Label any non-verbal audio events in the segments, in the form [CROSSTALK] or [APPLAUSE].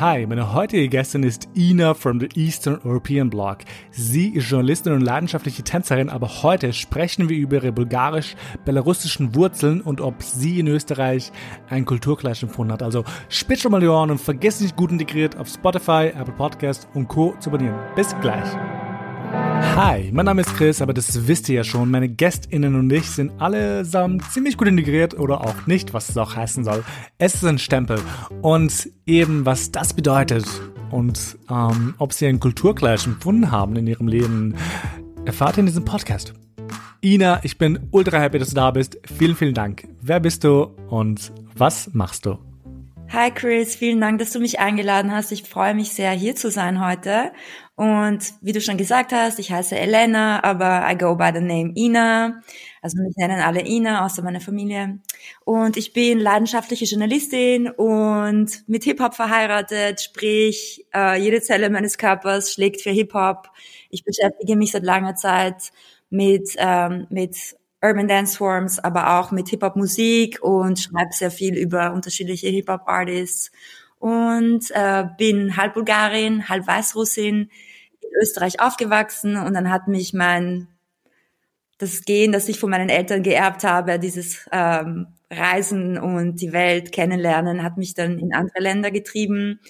Hi, meine heutige Gästin ist Ina from the Eastern European Bloc. Sie ist Journalistin und leidenschaftliche Tänzerin, aber heute sprechen wir über ihre bulgarisch-belarussischen Wurzeln und ob sie in Österreich einen Kulturclash empfunden hat. Also spitz schon mal die Ohren und vergiss nicht gut integriert auf Spotify, Apple Podcast und Co. zu abonnieren. Bis gleich. Hi, mein Name ist Chris, aber das wisst ihr ja schon. Meine GästInnen und ich sind allesamt ziemlich gut integriert oder auch nicht, was es auch heißen soll. Es ist ein Stempel. Und eben, was das bedeutet und ähm, ob sie einen Kulturclash empfunden haben in ihrem Leben, erfahrt ihr in diesem Podcast. Ina, ich bin ultra happy, dass du da bist. Vielen, vielen Dank. Wer bist du und was machst du? Hi Chris, vielen Dank, dass du mich eingeladen hast. Ich freue mich sehr, hier zu sein heute. Und wie du schon gesagt hast, ich heiße Elena, aber I go by the name Ina. Also mich nennen alle Ina, außer meine Familie. Und ich bin leidenschaftliche Journalistin und mit Hip-Hop verheiratet, sprich, äh, jede Zelle meines Körpers schlägt für Hip-Hop. Ich beschäftige mich seit langer Zeit mit, ähm, mit Urban Dance Forms, aber auch mit Hip-Hop-Musik und schreibe sehr viel über unterschiedliche Hip-Hop-Artists und äh, bin halb Bulgarin, halb Weißrussin, in Österreich aufgewachsen und dann hat mich mein das Gehen, das ich von meinen Eltern geerbt habe, dieses ähm, Reisen und die Welt kennenlernen, hat mich dann in andere Länder getrieben.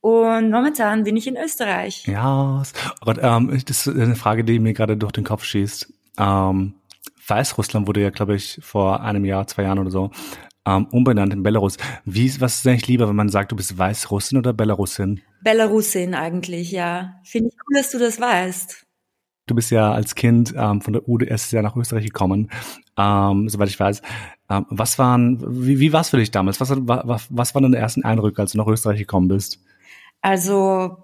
Und momentan bin ich in Österreich. Ja, Gott, ähm, das ist eine Frage, die mir gerade durch den Kopf schießt. Ähm, Weißrussland wurde ja, glaube ich, vor einem Jahr, zwei Jahren oder so ähm, umbenannt in Belarus. Wie, was ist eigentlich lieber, wenn man sagt, du bist Weißrussin oder Belarusin? Belarusin eigentlich, ja. Finde ich cool, dass du das weißt. Du bist ja als Kind ähm, von der UdS ja nach Österreich gekommen, ähm, soweit ich weiß. Ähm, was waren, wie, wie war es für dich damals? Was, was, was waren deine ersten Eindrücke, als du nach Österreich gekommen bist? Also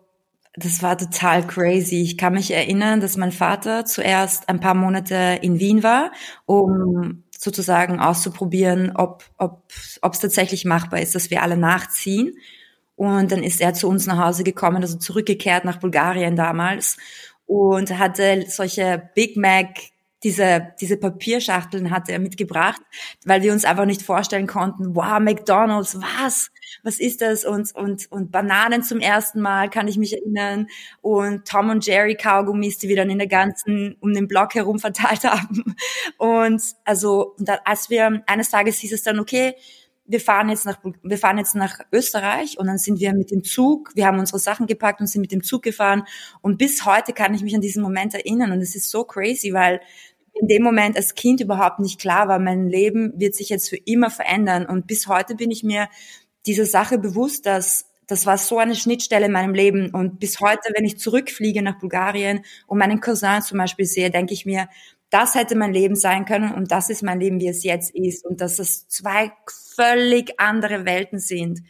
das war total crazy. Ich kann mich erinnern, dass mein Vater zuerst ein paar Monate in Wien war, um sozusagen auszuprobieren, ob ob ob es tatsächlich machbar ist, dass wir alle nachziehen. Und dann ist er zu uns nach Hause gekommen, also zurückgekehrt nach Bulgarien damals und hatte solche Big Mac diese, diese Papierschachteln hatte er mitgebracht, weil wir uns einfach nicht vorstellen konnten, wow, McDonald's, was? Was ist das? Und, und, und Bananen zum ersten Mal, kann ich mich erinnern. Und Tom und Jerry Kaugummis, die wir dann in der ganzen, um den Block herum verteilt [LAUGHS] haben. Und also, und dann, als wir, eines Tages hieß es dann, okay, wir fahren jetzt nach, wir fahren jetzt nach Österreich und dann sind wir mit dem Zug, wir haben unsere Sachen gepackt und sind mit dem Zug gefahren und bis heute kann ich mich an diesen Moment erinnern und es ist so crazy, weil in dem Moment als Kind überhaupt nicht klar war, mein Leben wird sich jetzt für immer verändern. Und bis heute bin ich mir dieser Sache bewusst, dass das war so eine Schnittstelle in meinem Leben. Und bis heute, wenn ich zurückfliege nach Bulgarien und meinen Cousin zum Beispiel sehe, denke ich mir, das hätte mein Leben sein können und das ist mein Leben, wie es jetzt ist. Und dass es zwei völlig andere Welten sind.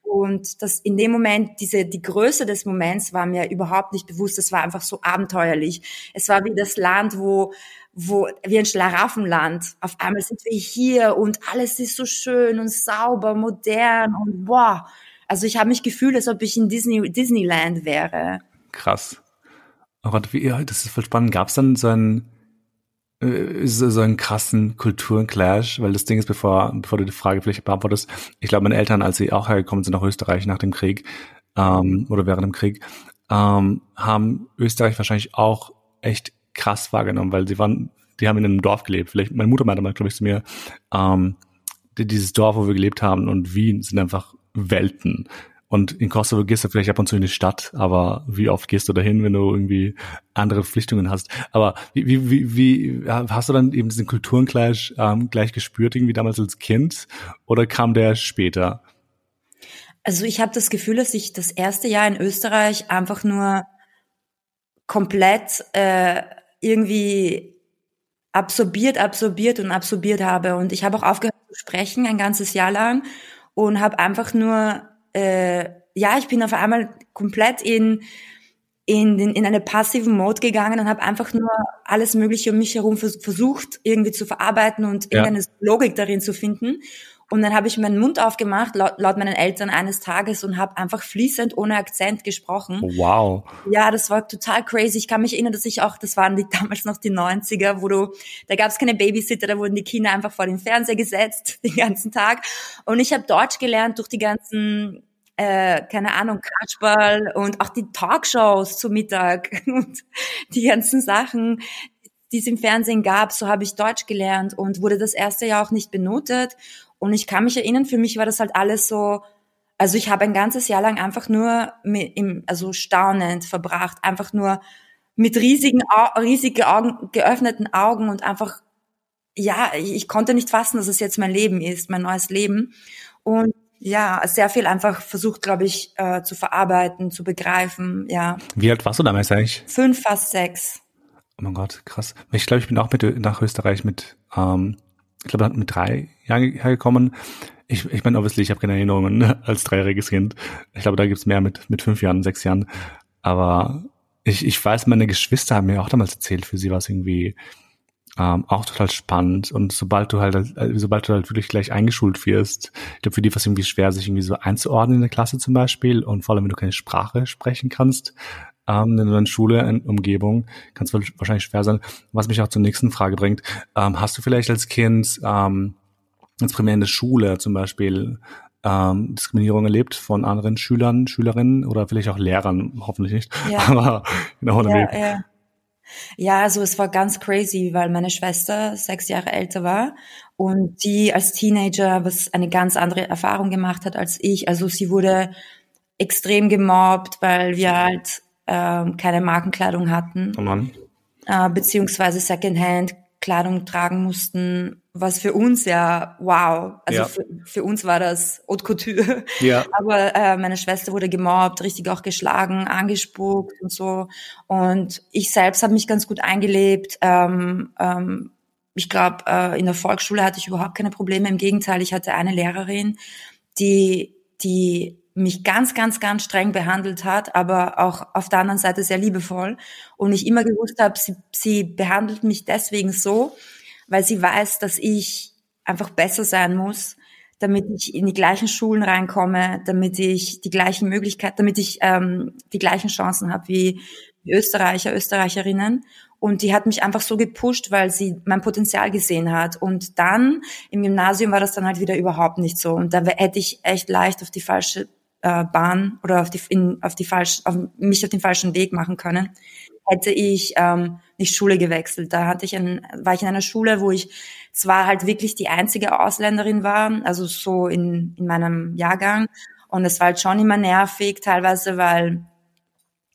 Und das in dem Moment, diese, die Größe des Moments war mir überhaupt nicht bewusst. Es war einfach so abenteuerlich. Es war wie das Land, wo, wo, wie ein Schlaraffenland. Auf einmal sind wir hier und alles ist so schön und sauber, modern und wow. Also ich habe mich gefühlt, als ob ich in Disney, Disneyland wäre. Krass. Gott, wie, das ist voll spannend. Gab es dann so einen, äh, so einen krassen Kulturenclash? Weil das Ding ist, bevor, bevor du die Frage vielleicht beantwortest, ich glaube, meine Eltern, als sie auch hergekommen sind nach Österreich nach dem Krieg ähm, oder während dem Krieg, ähm, haben Österreich wahrscheinlich auch echt krass wahrgenommen, weil sie waren, die haben in einem Dorf gelebt. Vielleicht, meine Mutter meinte mal, glaube ich, zu mir, ähm, dieses Dorf, wo wir gelebt haben und Wien sind einfach Welten. Und in Kosovo gehst du vielleicht ab und zu in die Stadt, aber wie oft gehst du dahin, wenn du irgendwie andere Pflichtungen hast? Aber wie, wie, wie, wie hast du dann eben diesen Kulturenclash ähm, gleich gespürt, irgendwie damals als Kind? Oder kam der später? Also ich habe das Gefühl, dass ich das erste Jahr in Österreich einfach nur komplett äh, irgendwie absorbiert, absorbiert und absorbiert habe. Und ich habe auch aufgehört zu sprechen ein ganzes Jahr lang und habe einfach nur, äh, ja, ich bin auf einmal komplett in in, in, in eine passiven Mode gegangen und habe einfach nur alles Mögliche um mich herum versucht, irgendwie zu verarbeiten und ja. irgendeine Logik darin zu finden. Und dann habe ich meinen Mund aufgemacht, laut, laut meinen Eltern eines Tages und habe einfach fließend ohne Akzent gesprochen. Wow. Ja, das war total crazy. Ich kann mich erinnern, dass ich auch, das waren die, [LAUGHS] damals noch die 90er, wo du, da gab es keine Babysitter, da wurden die Kinder einfach vor den Fernseher gesetzt [LAUGHS] den ganzen Tag. Und ich habe Deutsch gelernt durch die ganzen äh, keine Ahnung, Catchball und auch die Talkshows zu Mittag [LAUGHS] und die ganzen Sachen, die es im Fernsehen gab, so habe ich Deutsch gelernt und wurde das erste Jahr auch nicht benotet. Und ich kann mich erinnern, für mich war das halt alles so, also ich habe ein ganzes Jahr lang einfach nur mit, im, also staunend verbracht, einfach nur mit riesigen, riesige Augen, geöffneten Augen und einfach, ja, ich, ich konnte nicht fassen, dass es jetzt mein Leben ist, mein neues Leben. Und ja, sehr viel einfach versucht, glaube ich, äh, zu verarbeiten, zu begreifen, ja. Wie alt warst du damals eigentlich? Fünf, fast sechs. Oh mein Gott, krass. Ich glaube, ich bin auch mit nach Österreich mit, ähm, ich glaube, mit drei Jahren hergekommen. Ich, ich meine, obviously, ich habe keine Erinnerungen [LAUGHS] als dreijähriges Kind. Ich glaube, da gibt's mehr mit, mit fünf Jahren, sechs Jahren. Aber ich, ich weiß, meine Geschwister haben mir auch damals erzählt, für sie war es irgendwie ähm, auch total spannend. Und sobald du halt, äh, sobald du halt wirklich gleich eingeschult wirst, ich glaube, für die war es irgendwie schwer, sich irgendwie so einzuordnen in der Klasse zum Beispiel. Und vor allem, wenn du keine Sprache sprechen kannst, ähm, in einer Schule, in Umgebung, kann es wahrscheinlich schwer sein. Was mich auch zur nächsten Frage bringt. Ähm, hast du vielleicht als Kind, ähm, als primär in der Schule zum Beispiel, ähm, Diskriminierung erlebt von anderen Schülern, Schülerinnen oder vielleicht auch Lehrern, hoffentlich nicht. Ja. [LAUGHS] Aber genau, ja, ja. Ja, also es war ganz crazy, weil meine Schwester sechs Jahre älter war und die als Teenager was eine ganz andere Erfahrung gemacht hat als ich. Also sie wurde extrem gemobbt, weil wir halt ähm, keine Markenkleidung hatten. Oh Mann. Äh, beziehungsweise Secondhand Kleidung tragen mussten, was für uns ja wow, also ja. für, für, uns war das Haute Couture. Ja. [LAUGHS] Aber äh, meine Schwester wurde gemobbt, richtig auch geschlagen, angespuckt und so. Und ich selbst habe mich ganz gut eingelebt. Ähm, ähm, ich glaube, äh, in der Volksschule hatte ich überhaupt keine Probleme. Im Gegenteil, ich hatte eine Lehrerin, die die mich ganz, ganz, ganz streng behandelt hat, aber auch auf der anderen Seite sehr liebevoll. Und ich immer gewusst habe, sie, sie behandelt mich deswegen so, weil sie weiß, dass ich einfach besser sein muss, damit ich in die gleichen Schulen reinkomme, damit ich die gleichen Möglichkeiten, damit ich ähm, die gleichen Chancen habe wie Österreicher, Österreicherinnen. Und die hat mich einfach so gepusht, weil sie mein Potenzial gesehen hat. Und dann im Gymnasium war das dann halt wieder überhaupt nicht so. Und da hätte ich echt leicht auf die falsche äh, Bahn oder auf die, in, auf die falsch, auf mich auf den falschen Weg machen können, hätte ich ähm, nicht Schule gewechselt. Da hatte ich ein, war ich in einer Schule, wo ich zwar halt wirklich die einzige Ausländerin war, also so in, in meinem Jahrgang. Und es war halt schon immer nervig, teilweise, weil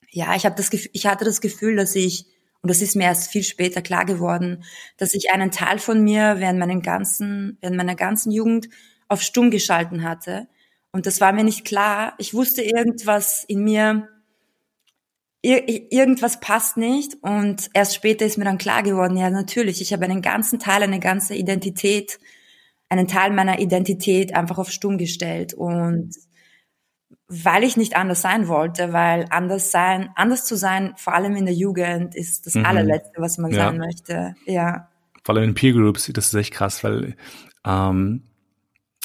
ja, ich habe das Gefühl, ich hatte das Gefühl, dass ich und das ist mir erst viel später klar geworden, dass ich einen Teil von mir während meinen ganzen, während meiner ganzen Jugend auf stumm geschalten hatte und das war mir nicht klar. Ich wusste irgendwas in mir, irgendwas passt nicht. Und erst später ist mir dann klar geworden, ja, natürlich, ich habe einen ganzen Teil, eine ganze Identität, einen Teil meiner Identität einfach auf stumm gestellt. Und weil ich nicht anders sein wollte, weil anders sein, anders zu sein, vor allem in der Jugend, ist das mhm. allerletzte, was man ja. sein möchte. Ja. Vor allem in Peer Groups, das ist echt krass, weil ähm,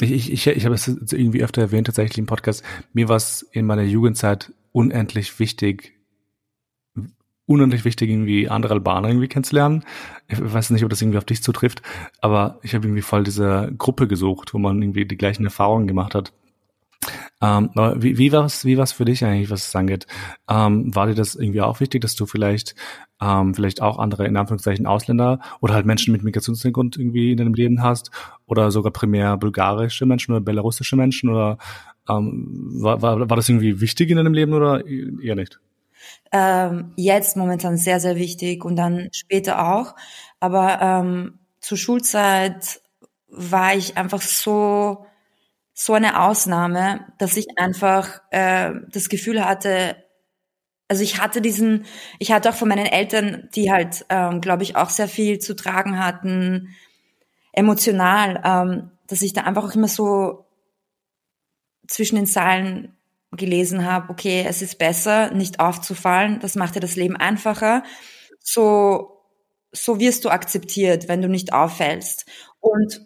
ich, ich, ich, ich habe es irgendwie öfter erwähnt, tatsächlich im Podcast. Mir war es in meiner Jugendzeit unendlich wichtig, unendlich wichtig, irgendwie andere Albaner irgendwie kennenzulernen. Ich weiß nicht, ob das irgendwie auf dich zutrifft, aber ich habe irgendwie voll diese Gruppe gesucht, wo man irgendwie die gleichen Erfahrungen gemacht hat. Ähm, aber wie, wie war es wie war's für dich eigentlich, was es angeht? Ähm, war dir das irgendwie auch wichtig, dass du vielleicht ähm, vielleicht auch andere, in Anführungszeichen, Ausländer oder halt Menschen mit Migrationshintergrund irgendwie in deinem Leben hast oder sogar primär bulgarische Menschen oder belarussische Menschen oder ähm, war, war, war das irgendwie wichtig in deinem Leben oder eher nicht? Ähm, jetzt momentan sehr, sehr wichtig und dann später auch. Aber ähm, zur Schulzeit war ich einfach so so eine Ausnahme, dass ich einfach äh, das Gefühl hatte, also ich hatte diesen, ich hatte auch von meinen Eltern, die halt, ähm, glaube ich, auch sehr viel zu tragen hatten, emotional, ähm, dass ich da einfach auch immer so zwischen den Zeilen gelesen habe, okay, es ist besser, nicht aufzufallen, das macht dir das Leben einfacher. So, so wirst du akzeptiert, wenn du nicht auffällst. Und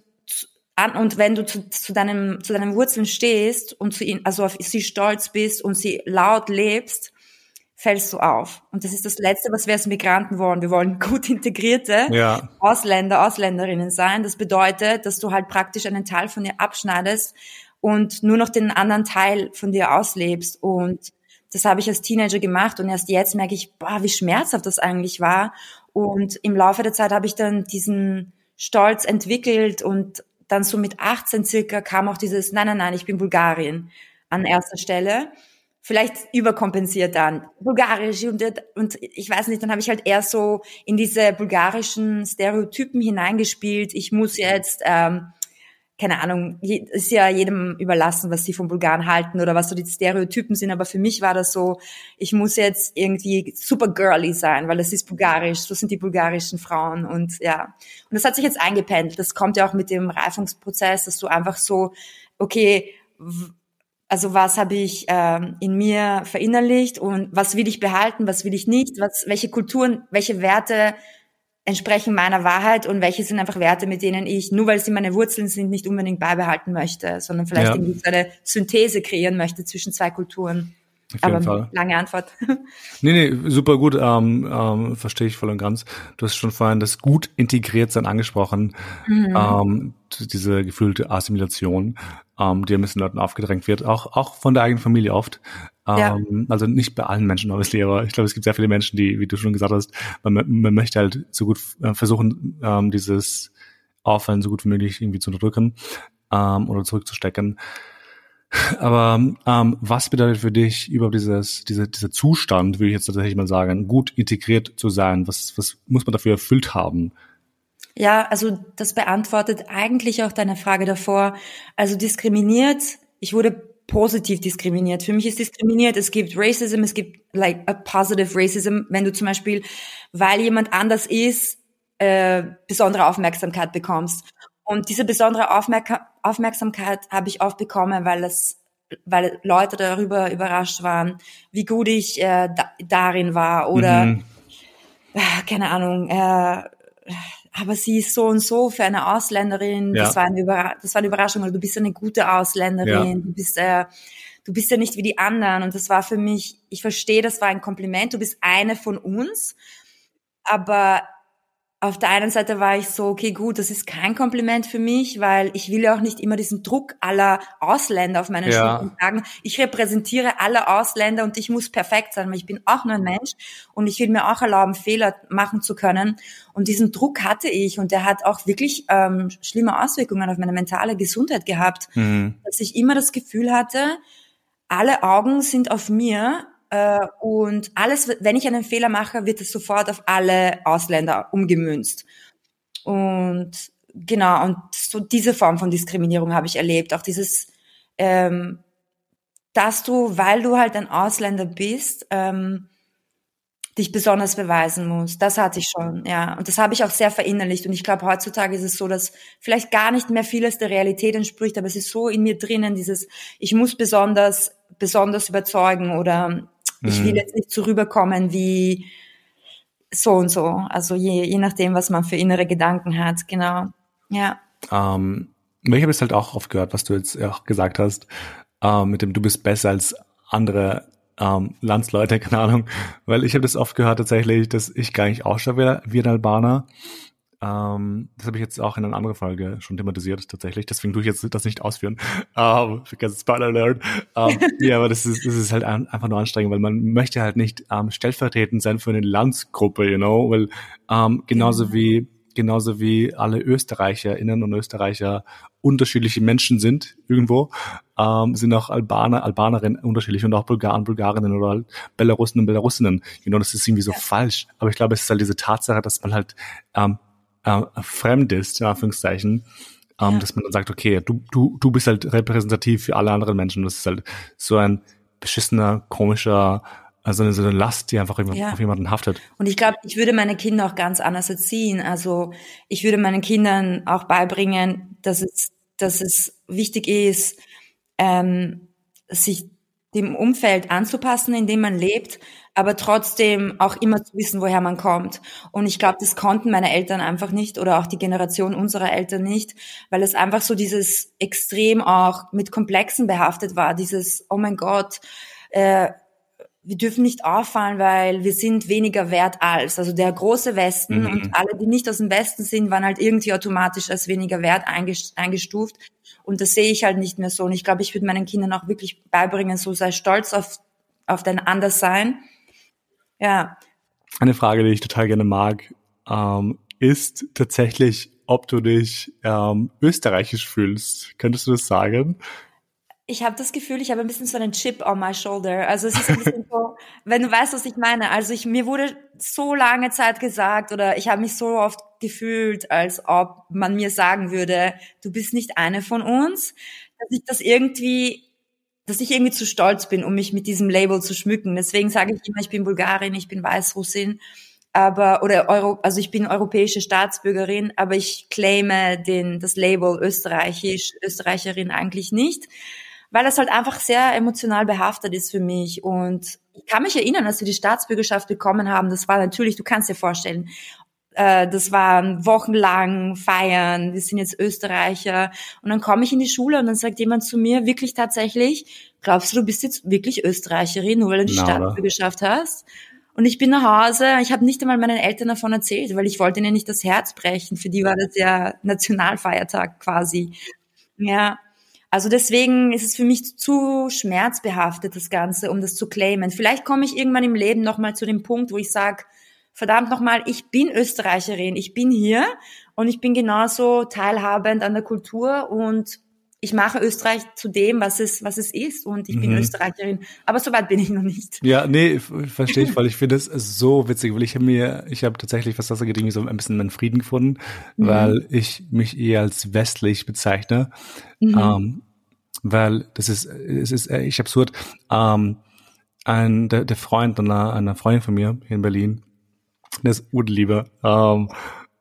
an, und wenn du zu, zu, deinem, zu deinen Wurzeln stehst und zu ihnen, also auf sie stolz bist und sie laut lebst, fällst du auf. Und das ist das Letzte, was wir als Migranten wollen. Wir wollen gut integrierte ja. Ausländer, Ausländerinnen sein. Das bedeutet, dass du halt praktisch einen Teil von dir abschneidest und nur noch den anderen Teil von dir auslebst. Und das habe ich als Teenager gemacht und erst jetzt merke ich, boah, wie schmerzhaft das eigentlich war. Und im Laufe der Zeit habe ich dann diesen Stolz entwickelt und dann so mit 18 circa kam auch dieses, nein, nein, nein, ich bin Bulgarien an erster Stelle vielleicht überkompensiert dann bulgarisch und, und ich weiß nicht, dann habe ich halt eher so in diese bulgarischen Stereotypen hineingespielt. Ich muss jetzt ähm, keine Ahnung, ist ja jedem überlassen, was sie von Bulgaren halten oder was so die Stereotypen sind, aber für mich war das so, ich muss jetzt irgendwie super girly sein, weil es ist bulgarisch, so sind die bulgarischen Frauen und ja. Und das hat sich jetzt eingependelt. Das kommt ja auch mit dem Reifungsprozess, dass du einfach so, okay, also was habe ich ähm, in mir verinnerlicht und was will ich behalten, was will ich nicht, was, welche Kulturen, welche Werte entsprechen meiner Wahrheit und welche sind einfach Werte, mit denen ich, nur weil sie meine Wurzeln sind, nicht unbedingt beibehalten möchte, sondern vielleicht ja. irgendwie so eine Synthese kreieren möchte zwischen zwei Kulturen. Auf jeden Aber Fall. lange Antwort. [LAUGHS] Nee, nee, super gut, ähm, ähm, verstehe ich voll und ganz. Du hast schon vorhin das gut integriert sein angesprochen, mhm. ähm, diese gefühlte Assimilation, ähm, die ein bisschen Leuten aufgedrängt wird, auch, auch von der eigenen Familie oft. Ja. Ähm, also nicht bei allen Menschen, obviously, aber ich glaube, es gibt sehr viele Menschen, die, wie du schon gesagt hast, man, man möchte halt so gut äh, versuchen, ähm, dieses Auffallen so gut wie möglich irgendwie zu unterdrücken ähm, oder zurückzustecken. Aber ähm, was bedeutet für dich überhaupt dieses, diese, dieser Zustand, würde ich jetzt tatsächlich mal sagen, gut integriert zu sein? Was, was muss man dafür erfüllt haben? Ja, also das beantwortet eigentlich auch deine Frage davor. Also diskriminiert, ich wurde positiv diskriminiert. Für mich ist diskriminiert, es gibt Racism, es gibt like a positive Racism, wenn du zum Beispiel, weil jemand anders ist, äh, besondere Aufmerksamkeit bekommst. Und diese besondere Aufmerk Aufmerksamkeit habe ich oft bekommen, weil es weil Leute darüber überrascht waren, wie gut ich äh, da, darin war oder mhm. äh, keine Ahnung, äh, aber sie ist so und so für eine Ausländerin. Ja. Das, war eine Überra das war eine Überraschung, weil du bist eine gute Ausländerin. Ja. Du bist äh, du bist ja nicht wie die anderen. Und das war für mich, ich verstehe, das war ein Kompliment. Du bist eine von uns. Aber auf der einen Seite war ich so, okay, gut, das ist kein Kompliment für mich, weil ich will ja auch nicht immer diesen Druck aller Ausländer auf meinen ja. Schultern tragen. Ich repräsentiere alle Ausländer und ich muss perfekt sein, weil ich bin auch nur ein Mensch und ich will mir auch erlauben, Fehler machen zu können. Und diesen Druck hatte ich und der hat auch wirklich ähm, schlimme Auswirkungen auf meine mentale Gesundheit gehabt, mhm. dass ich immer das Gefühl hatte, alle Augen sind auf mir äh, und alles, wenn ich einen Fehler mache, wird es sofort auf alle Ausländer umgemünzt. Und genau, und so diese Form von Diskriminierung habe ich erlebt. Auch dieses, ähm, dass du, weil du halt ein Ausländer bist, ähm, dich besonders beweisen musst. Das hatte ich schon, ja. Und das habe ich auch sehr verinnerlicht. Und ich glaube, heutzutage ist es so, dass vielleicht gar nicht mehr vieles der Realität entspricht, aber es ist so in mir drinnen, dieses, ich muss besonders, besonders überzeugen oder ich will mhm. jetzt nicht so rüberkommen wie so und so. Also je, je nachdem, was man für innere Gedanken hat, genau. Ja. Ähm, ich habe es halt auch oft gehört, was du jetzt auch gesagt hast, ähm, mit dem du bist besser als andere ähm, Landsleute, [LAUGHS] keine Ahnung, weil ich habe das oft gehört tatsächlich, dass ich gar nicht ausschaue wie, wie ein Albaner, ähm, das habe ich jetzt auch in einer anderen Folge schon thematisiert, tatsächlich. Deswegen tue ich jetzt das nicht ausführen. Um, because Spoiler alert. Um, [LAUGHS] ja, aber das ist, das ist halt einfach nur anstrengend, weil man möchte halt nicht ähm, stellvertretend sein für eine Landsgruppe, you know, weil ähm, genauso ja. wie genauso wie alle ÖsterreicherInnen und Österreicher unterschiedliche Menschen sind irgendwo, ähm, sind auch Albaner, Albanerinnen unterschiedlich und auch Bulgaren, Bulgarinnen oder halt Belarussen und Belarusinnen. You know, das ist irgendwie so ja. falsch. Aber ich glaube, es ist halt diese Tatsache, dass man halt ähm, äh, fremd ist, in Anführungszeichen, ähm, ja. dass man dann sagt, okay, du, du, du bist halt repräsentativ für alle anderen Menschen. Das ist halt so ein beschissener, komischer, also so eine Last, die einfach ja. auf jemanden haftet. Und ich glaube, ich würde meine Kinder auch ganz anders erziehen. Also ich würde meinen Kindern auch beibringen, dass es, dass es wichtig ist, ähm, sich dem Umfeld anzupassen, in dem man lebt, aber trotzdem auch immer zu wissen, woher man kommt. Und ich glaube, das konnten meine Eltern einfach nicht oder auch die Generation unserer Eltern nicht, weil es einfach so dieses extrem auch mit Komplexen behaftet war, dieses, oh mein Gott, äh, wir dürfen nicht auffallen, weil wir sind weniger wert als. Also der große Westen mhm. und alle, die nicht aus dem Westen sind, waren halt irgendwie automatisch als weniger wert eingestuft. Und das sehe ich halt nicht mehr so. Und ich glaube, ich würde meinen Kindern auch wirklich beibringen, so sei stolz auf, auf dein Anderssein. Ja. Eine Frage, die ich total gerne mag, ähm, ist tatsächlich, ob du dich ähm, österreichisch fühlst. Könntest du das sagen? ich habe das Gefühl, ich habe ein bisschen so einen Chip on my shoulder. Also es ist ein bisschen so, [LAUGHS] wenn du weißt, was ich meine. Also ich, mir wurde so lange Zeit gesagt oder ich habe mich so oft gefühlt, als ob man mir sagen würde, du bist nicht eine von uns, dass ich das irgendwie, dass ich irgendwie zu stolz bin, um mich mit diesem Label zu schmücken. Deswegen sage ich immer, ich bin Bulgarin, ich bin Weißrussin, aber oder Euro, also ich bin europäische Staatsbürgerin, aber ich claime den das Label österreichisch, Österreicherin eigentlich nicht weil das halt einfach sehr emotional behaftet ist für mich. Und ich kann mich erinnern, als wir die Staatsbürgerschaft bekommen haben, das war natürlich, du kannst dir vorstellen, äh, das waren wochenlang Feiern, wir sind jetzt Österreicher. Und dann komme ich in die Schule und dann sagt jemand zu mir, wirklich tatsächlich, glaubst du, du bist jetzt wirklich Österreicherin, nur weil du die Staatsbürgerschaft hast? Und ich bin nach Hause, ich habe nicht einmal meinen Eltern davon erzählt, weil ich wollte ihnen nicht das Herz brechen. Für die war das ja Nationalfeiertag quasi. Ja, also deswegen ist es für mich zu schmerzbehaftet, das Ganze, um das zu claimen. Vielleicht komme ich irgendwann im Leben nochmal zu dem Punkt, wo ich sage, verdammt nochmal, ich bin Österreicherin, ich bin hier und ich bin genauso teilhabend an der Kultur und ich mache Österreich zu dem, was es, was es ist und ich bin mhm. Österreicherin. Aber so weit bin ich noch nicht. Ja, nee, verstehe ich, [LAUGHS] weil ich finde es so witzig, weil ich habe mir, ich habe tatsächlich, was das angeht, so ein bisschen meinen Frieden gefunden, mhm. weil ich mich eher als westlich bezeichne. Mhm. Ähm, weil das ist, es ist echt absurd. Ähm, ein, der, der Freund einer, einer Freundin von mir hier in Berlin, der ist Urliebe, ähm,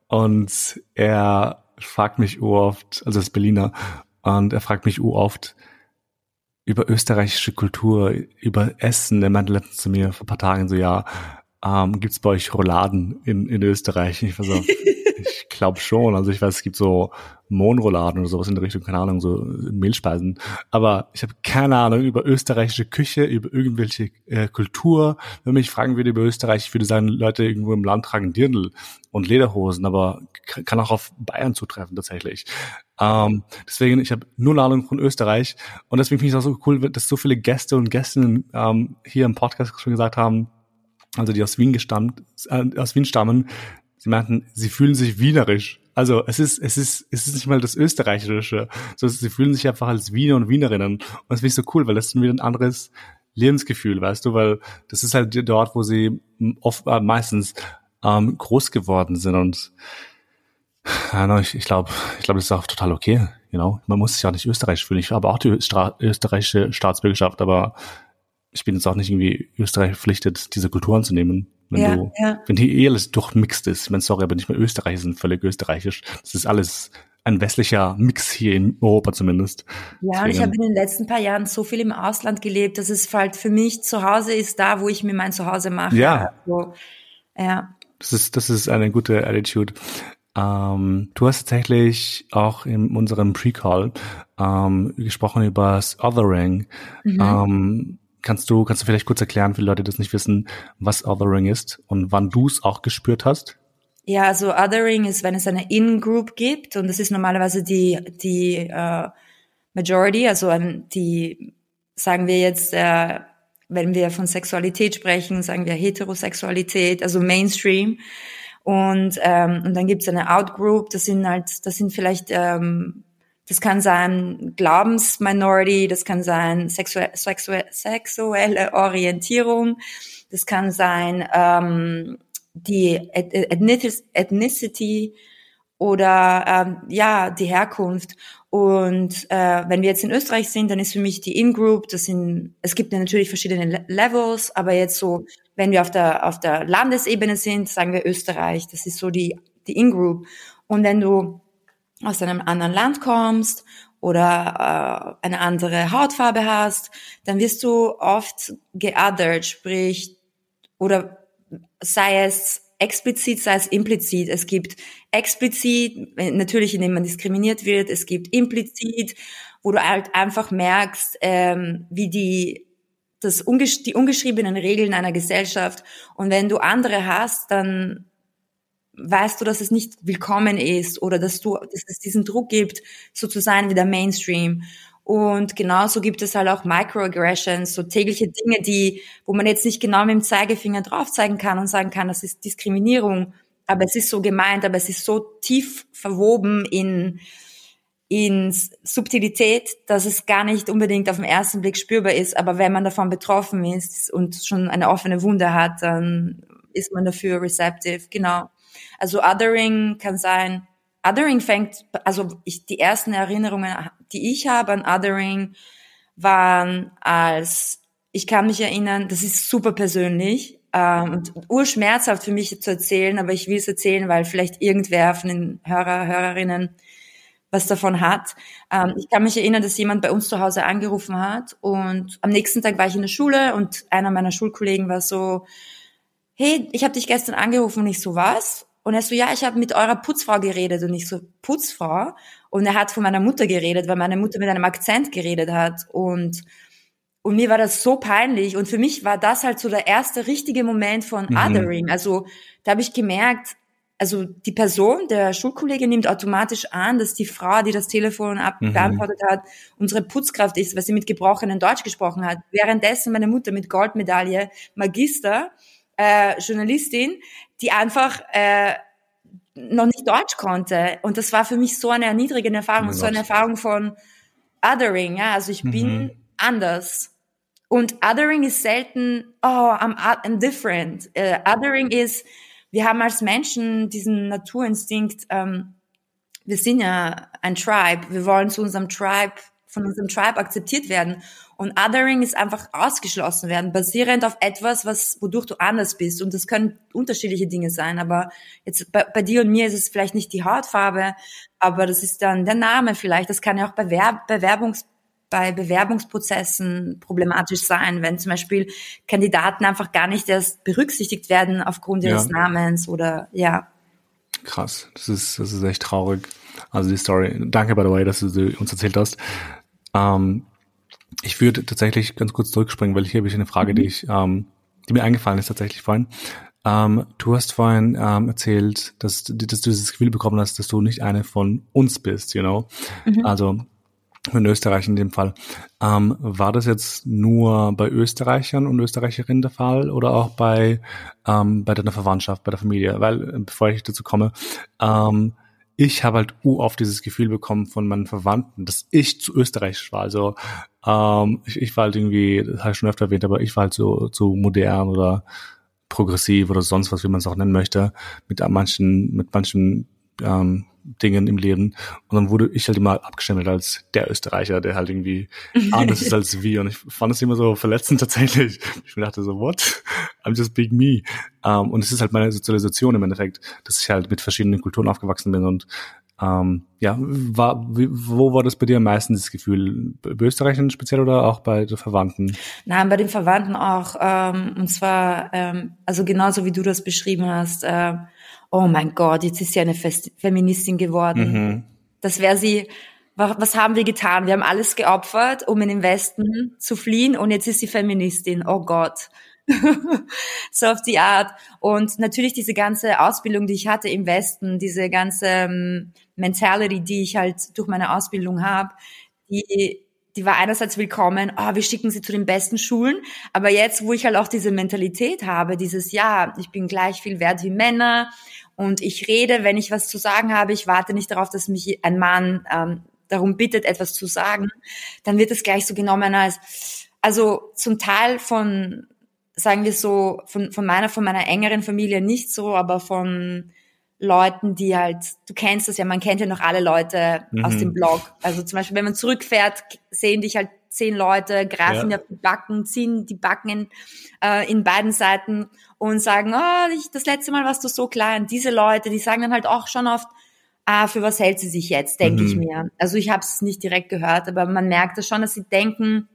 und er fragt mich oft, also ist Berliner, und er fragt mich oft über österreichische Kultur, über Essen. Er meinte letztens zu mir vor ein paar Tagen so, ja, ähm, gibt's bei euch Rouladen in, in Österreich? Ich war so, [LAUGHS] ich glaube schon. Also ich weiß, es gibt so Mohnrouladen oder sowas in der Richtung, keine Ahnung, so Mehlspeisen. Aber ich habe keine Ahnung über österreichische Küche, über irgendwelche äh, Kultur. Wenn mich fragen würde über Österreich, ich würde sagen, Leute irgendwo im Land tragen Dirndl und Lederhosen, aber kann auch auf Bayern zutreffen tatsächlich. Ähm, deswegen, ich habe null Ahnung von Österreich und deswegen finde ich es auch so cool, dass so viele Gäste und Gästinnen ähm, hier im Podcast schon gesagt haben, also die aus Wien gestammt, äh, aus Wien stammen, sie meinten, sie fühlen sich wienerisch. Also es ist, es ist, es ist nicht mal das Österreichische, sondern sie fühlen sich einfach als Wiener und Wienerinnen. Und das finde ich so cool, weil das ist wieder ein anderes Lebensgefühl, weißt du, weil das ist halt dort, wo sie oft äh, meistens ähm, groß geworden sind und ja, ich, ich glaube, ich glaube, das ist auch total okay. You know? Man muss sich auch nicht österreichisch fühlen. Ich habe auch die Stra österreichische Staatsbürgerschaft, aber ich bin jetzt auch nicht irgendwie Österreich verpflichtet, diese Kultur anzunehmen. Wenn ja, du, ja. wenn die eh alles durchmixt ist. Ich meine, sorry, aber nicht mehr Österreich sind völlig österreichisch. Das ist alles ein westlicher Mix hier in Europa zumindest. Ja, und ich habe in den letzten paar Jahren so viel im Ausland gelebt, dass es halt für mich zu Hause ist, da, wo ich mir mein Zuhause mache. Ja. Also, ja. Das ist, das ist eine gute Attitude. Ähm, du hast tatsächlich auch in unserem Pre-Call ähm, gesprochen über das Othering. Mhm. Ähm, kannst du, kannst du vielleicht kurz erklären, für Leute, die das nicht wissen, was Othering ist und wann du es auch gespürt hast? Ja, also Othering ist, wenn es eine In-Group gibt und das ist normalerweise die, die äh, Majority, also die, sagen wir jetzt, äh, wenn wir von Sexualität sprechen, sagen wir Heterosexualität, also Mainstream. Und, ähm, und dann gibt es eine Outgroup, das sind halt, das sind vielleicht, ähm, das kann sein Glaubensminority, das kann sein sexu sexu sexuelle Orientierung, das kann sein ähm, die Ethnicity oder ähm, ja die Herkunft. Und äh, wenn wir jetzt in Österreich sind, dann ist für mich die In-Group, das sind, es gibt natürlich verschiedene Levels, aber jetzt so, wenn wir auf der, auf der Landesebene sind, sagen wir Österreich, das ist so die, die In-Group. Und wenn du aus einem anderen Land kommst oder äh, eine andere Hautfarbe hast, dann wirst du oft geothert, sprich, oder sei es explizit, sei es implizit. Es gibt explizit, natürlich indem man diskriminiert wird, es gibt implizit, wo du halt einfach merkst, ähm, wie die das ungesch die ungeschriebenen Regeln einer Gesellschaft. Und wenn du andere hast, dann weißt du, dass es nicht willkommen ist oder dass du, dass es diesen Druck gibt, so zu sein wie der Mainstream. Und genauso gibt es halt auch Microaggressions, so tägliche Dinge, die, wo man jetzt nicht genau mit dem Zeigefinger drauf zeigen kann und sagen kann, das ist Diskriminierung, aber es ist so gemeint, aber es ist so tief verwoben in, in Subtilität, dass es gar nicht unbedingt auf den ersten Blick spürbar ist. Aber wenn man davon betroffen ist und schon eine offene Wunde hat, dann ist man dafür receptive. Genau. Also Othering kann sein, Othering fängt, also ich, die ersten Erinnerungen, die ich habe an Othering, waren als, ich kann mich erinnern, das ist super persönlich ähm, und urschmerzhaft für mich zu erzählen, aber ich will es erzählen, weil vielleicht irgendwer von den Hörer, Hörerinnen was davon hat. Ähm, ich kann mich erinnern, dass jemand bei uns zu Hause angerufen hat und am nächsten Tag war ich in der Schule und einer meiner Schulkollegen war so, hey, ich habe dich gestern angerufen und ich so, was? Und er so, ja, ich habe mit eurer Putzfrau geredet und ich so, Putzfrau? Und er hat von meiner Mutter geredet, weil meine Mutter mit einem Akzent geredet hat und und mir war das so peinlich und für mich war das halt so der erste richtige Moment von mhm. Othering. Also da habe ich gemerkt, also die Person, der Schulkollege nimmt automatisch an, dass die Frau, die das Telefon abgeantwortet mhm. hat, unsere Putzkraft ist, weil sie mit gebrochenem Deutsch gesprochen hat. Währenddessen meine Mutter mit Goldmedaille, Magister, äh, Journalistin, die einfach äh, noch nicht Deutsch konnte. Und das war für mich so eine erniedrigende Erfahrung, oh so eine Erfahrung von Othering. Ja, also ich mhm. bin anders. Und Othering ist selten, oh, I'm, I'm different. Uh, othering ist, wir haben als Menschen diesen Naturinstinkt, ähm, wir sind ja ein Tribe, wir wollen zu unserem Tribe, von unserem Tribe akzeptiert werden. Und Othering ist einfach ausgeschlossen werden, basierend auf etwas, was, wodurch du anders bist. Und das können unterschiedliche Dinge sein. Aber jetzt bei, bei dir und mir ist es vielleicht nicht die Hautfarbe, aber das ist dann der Name vielleicht. Das kann ja auch Bewerb, Bewerbungs, bei Bewerbungsprozessen problematisch sein, wenn zum Beispiel Kandidaten einfach gar nicht erst berücksichtigt werden aufgrund ihres ja. Namens oder ja. Krass, das ist, das ist echt traurig. Also die Story. Danke, by the way, dass du sie uns erzählt hast. Ähm, ich würde tatsächlich ganz kurz zurückspringen, weil hier habe ich eine Frage, mhm. die ich, ähm, die mir eingefallen ist tatsächlich vorhin. Ähm, du hast vorhin ähm, erzählt, dass, dass du dieses Gefühl bekommen hast, dass du nicht eine von uns bist, you know. Mhm. Also in Österreich in dem Fall. Ähm, war das jetzt nur bei Österreichern und Österreicherinnen der Fall oder auch bei, ähm, bei deiner Verwandtschaft, bei der Familie? Weil, äh, bevor ich dazu komme, ähm, ich habe halt oft dieses Gefühl bekommen von meinen Verwandten, dass ich zu österreichisch war. Also ähm, ich, ich war halt irgendwie, das habe ich schon öfter erwähnt, aber ich war halt so, so modern oder progressiv oder sonst was, wie man es auch nennen möchte, mit manchen, mit manchen ähm, Dingen im Leben. Und dann wurde ich halt immer abgestempelt als der Österreicher, der halt irgendwie anders ist als wir. Und ich fand es immer so verletzend [LAUGHS] tatsächlich. Ich dachte so, what? I'm just being me. Um, ähm, und es ist halt meine Sozialisation im Endeffekt, dass ich halt mit verschiedenen Kulturen aufgewachsen bin und ähm, ja, war, wie, wo war das bei dir am meisten das Gefühl? Bei Österreichern speziell oder auch bei den Verwandten? Nein, bei den Verwandten auch. Ähm, und zwar, ähm, also genauso wie du das beschrieben hast, äh, oh mein Gott, jetzt ist sie eine Fest Feministin geworden. Mhm. Das wäre sie, was haben wir getan? Wir haben alles geopfert, um in den Westen zu fliehen und jetzt ist sie Feministin. Oh Gott. [LAUGHS] so auf die Art. Und natürlich diese ganze Ausbildung, die ich hatte im Westen, diese ganze ähm, Mentality, die ich halt durch meine Ausbildung habe, die die war einerseits willkommen, oh, wir schicken sie zu den besten Schulen, aber jetzt, wo ich halt auch diese Mentalität habe, dieses, ja, ich bin gleich viel wert wie Männer und ich rede, wenn ich was zu sagen habe, ich warte nicht darauf, dass mich ein Mann ähm, darum bittet, etwas zu sagen, dann wird es gleich so genommen als, also zum Teil von, sagen wir so, von, von meiner, von meiner engeren Familie nicht so, aber von Leuten, die halt, du kennst das ja, man kennt ja noch alle Leute mhm. aus dem Blog. Also zum Beispiel, wenn man zurückfährt, sehen dich halt zehn Leute, greifen ja. auf die Backen, ziehen die Backen in, äh, in beiden Seiten und sagen, oh, ich, das letzte Mal warst du so klein. Diese Leute, die sagen dann halt auch schon oft, ah, für was hält sie sich jetzt, denke mhm. ich mir. Also ich habe es nicht direkt gehört, aber man merkt das schon, dass sie denken,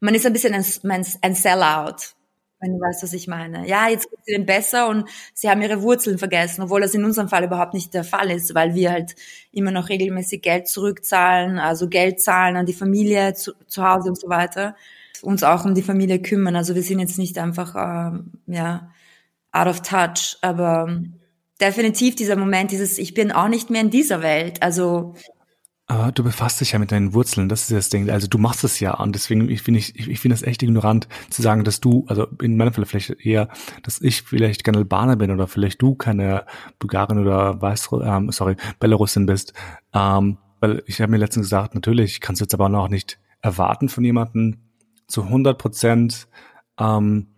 man ist ein bisschen ein, ein Sellout wenn du weißt, was ich meine. Ja, jetzt geht es ihnen besser und sie haben ihre Wurzeln vergessen, obwohl das in unserem Fall überhaupt nicht der Fall ist, weil wir halt immer noch regelmäßig Geld zurückzahlen, also Geld zahlen an die Familie zu, zu Hause und so weiter. uns auch um die Familie kümmern. Also wir sind jetzt nicht einfach ähm, ja out of touch, aber definitiv dieser Moment, dieses ich bin auch nicht mehr in dieser Welt. Also aber du befasst dich ja mit deinen Wurzeln, das ist das Ding. Also du machst es ja und deswegen ich finde ich, ich finde das echt ignorant zu sagen, dass du, also in meinem Fall vielleicht eher, dass ich vielleicht kein Albaner bin oder vielleicht du keine Bulgarin oder Weiß, ähm, sorry, Belarusin bist. Ähm, weil ich habe mir letztens gesagt, natürlich kannst du jetzt aber noch nicht erwarten von jemandem zu 100 Prozent ähm,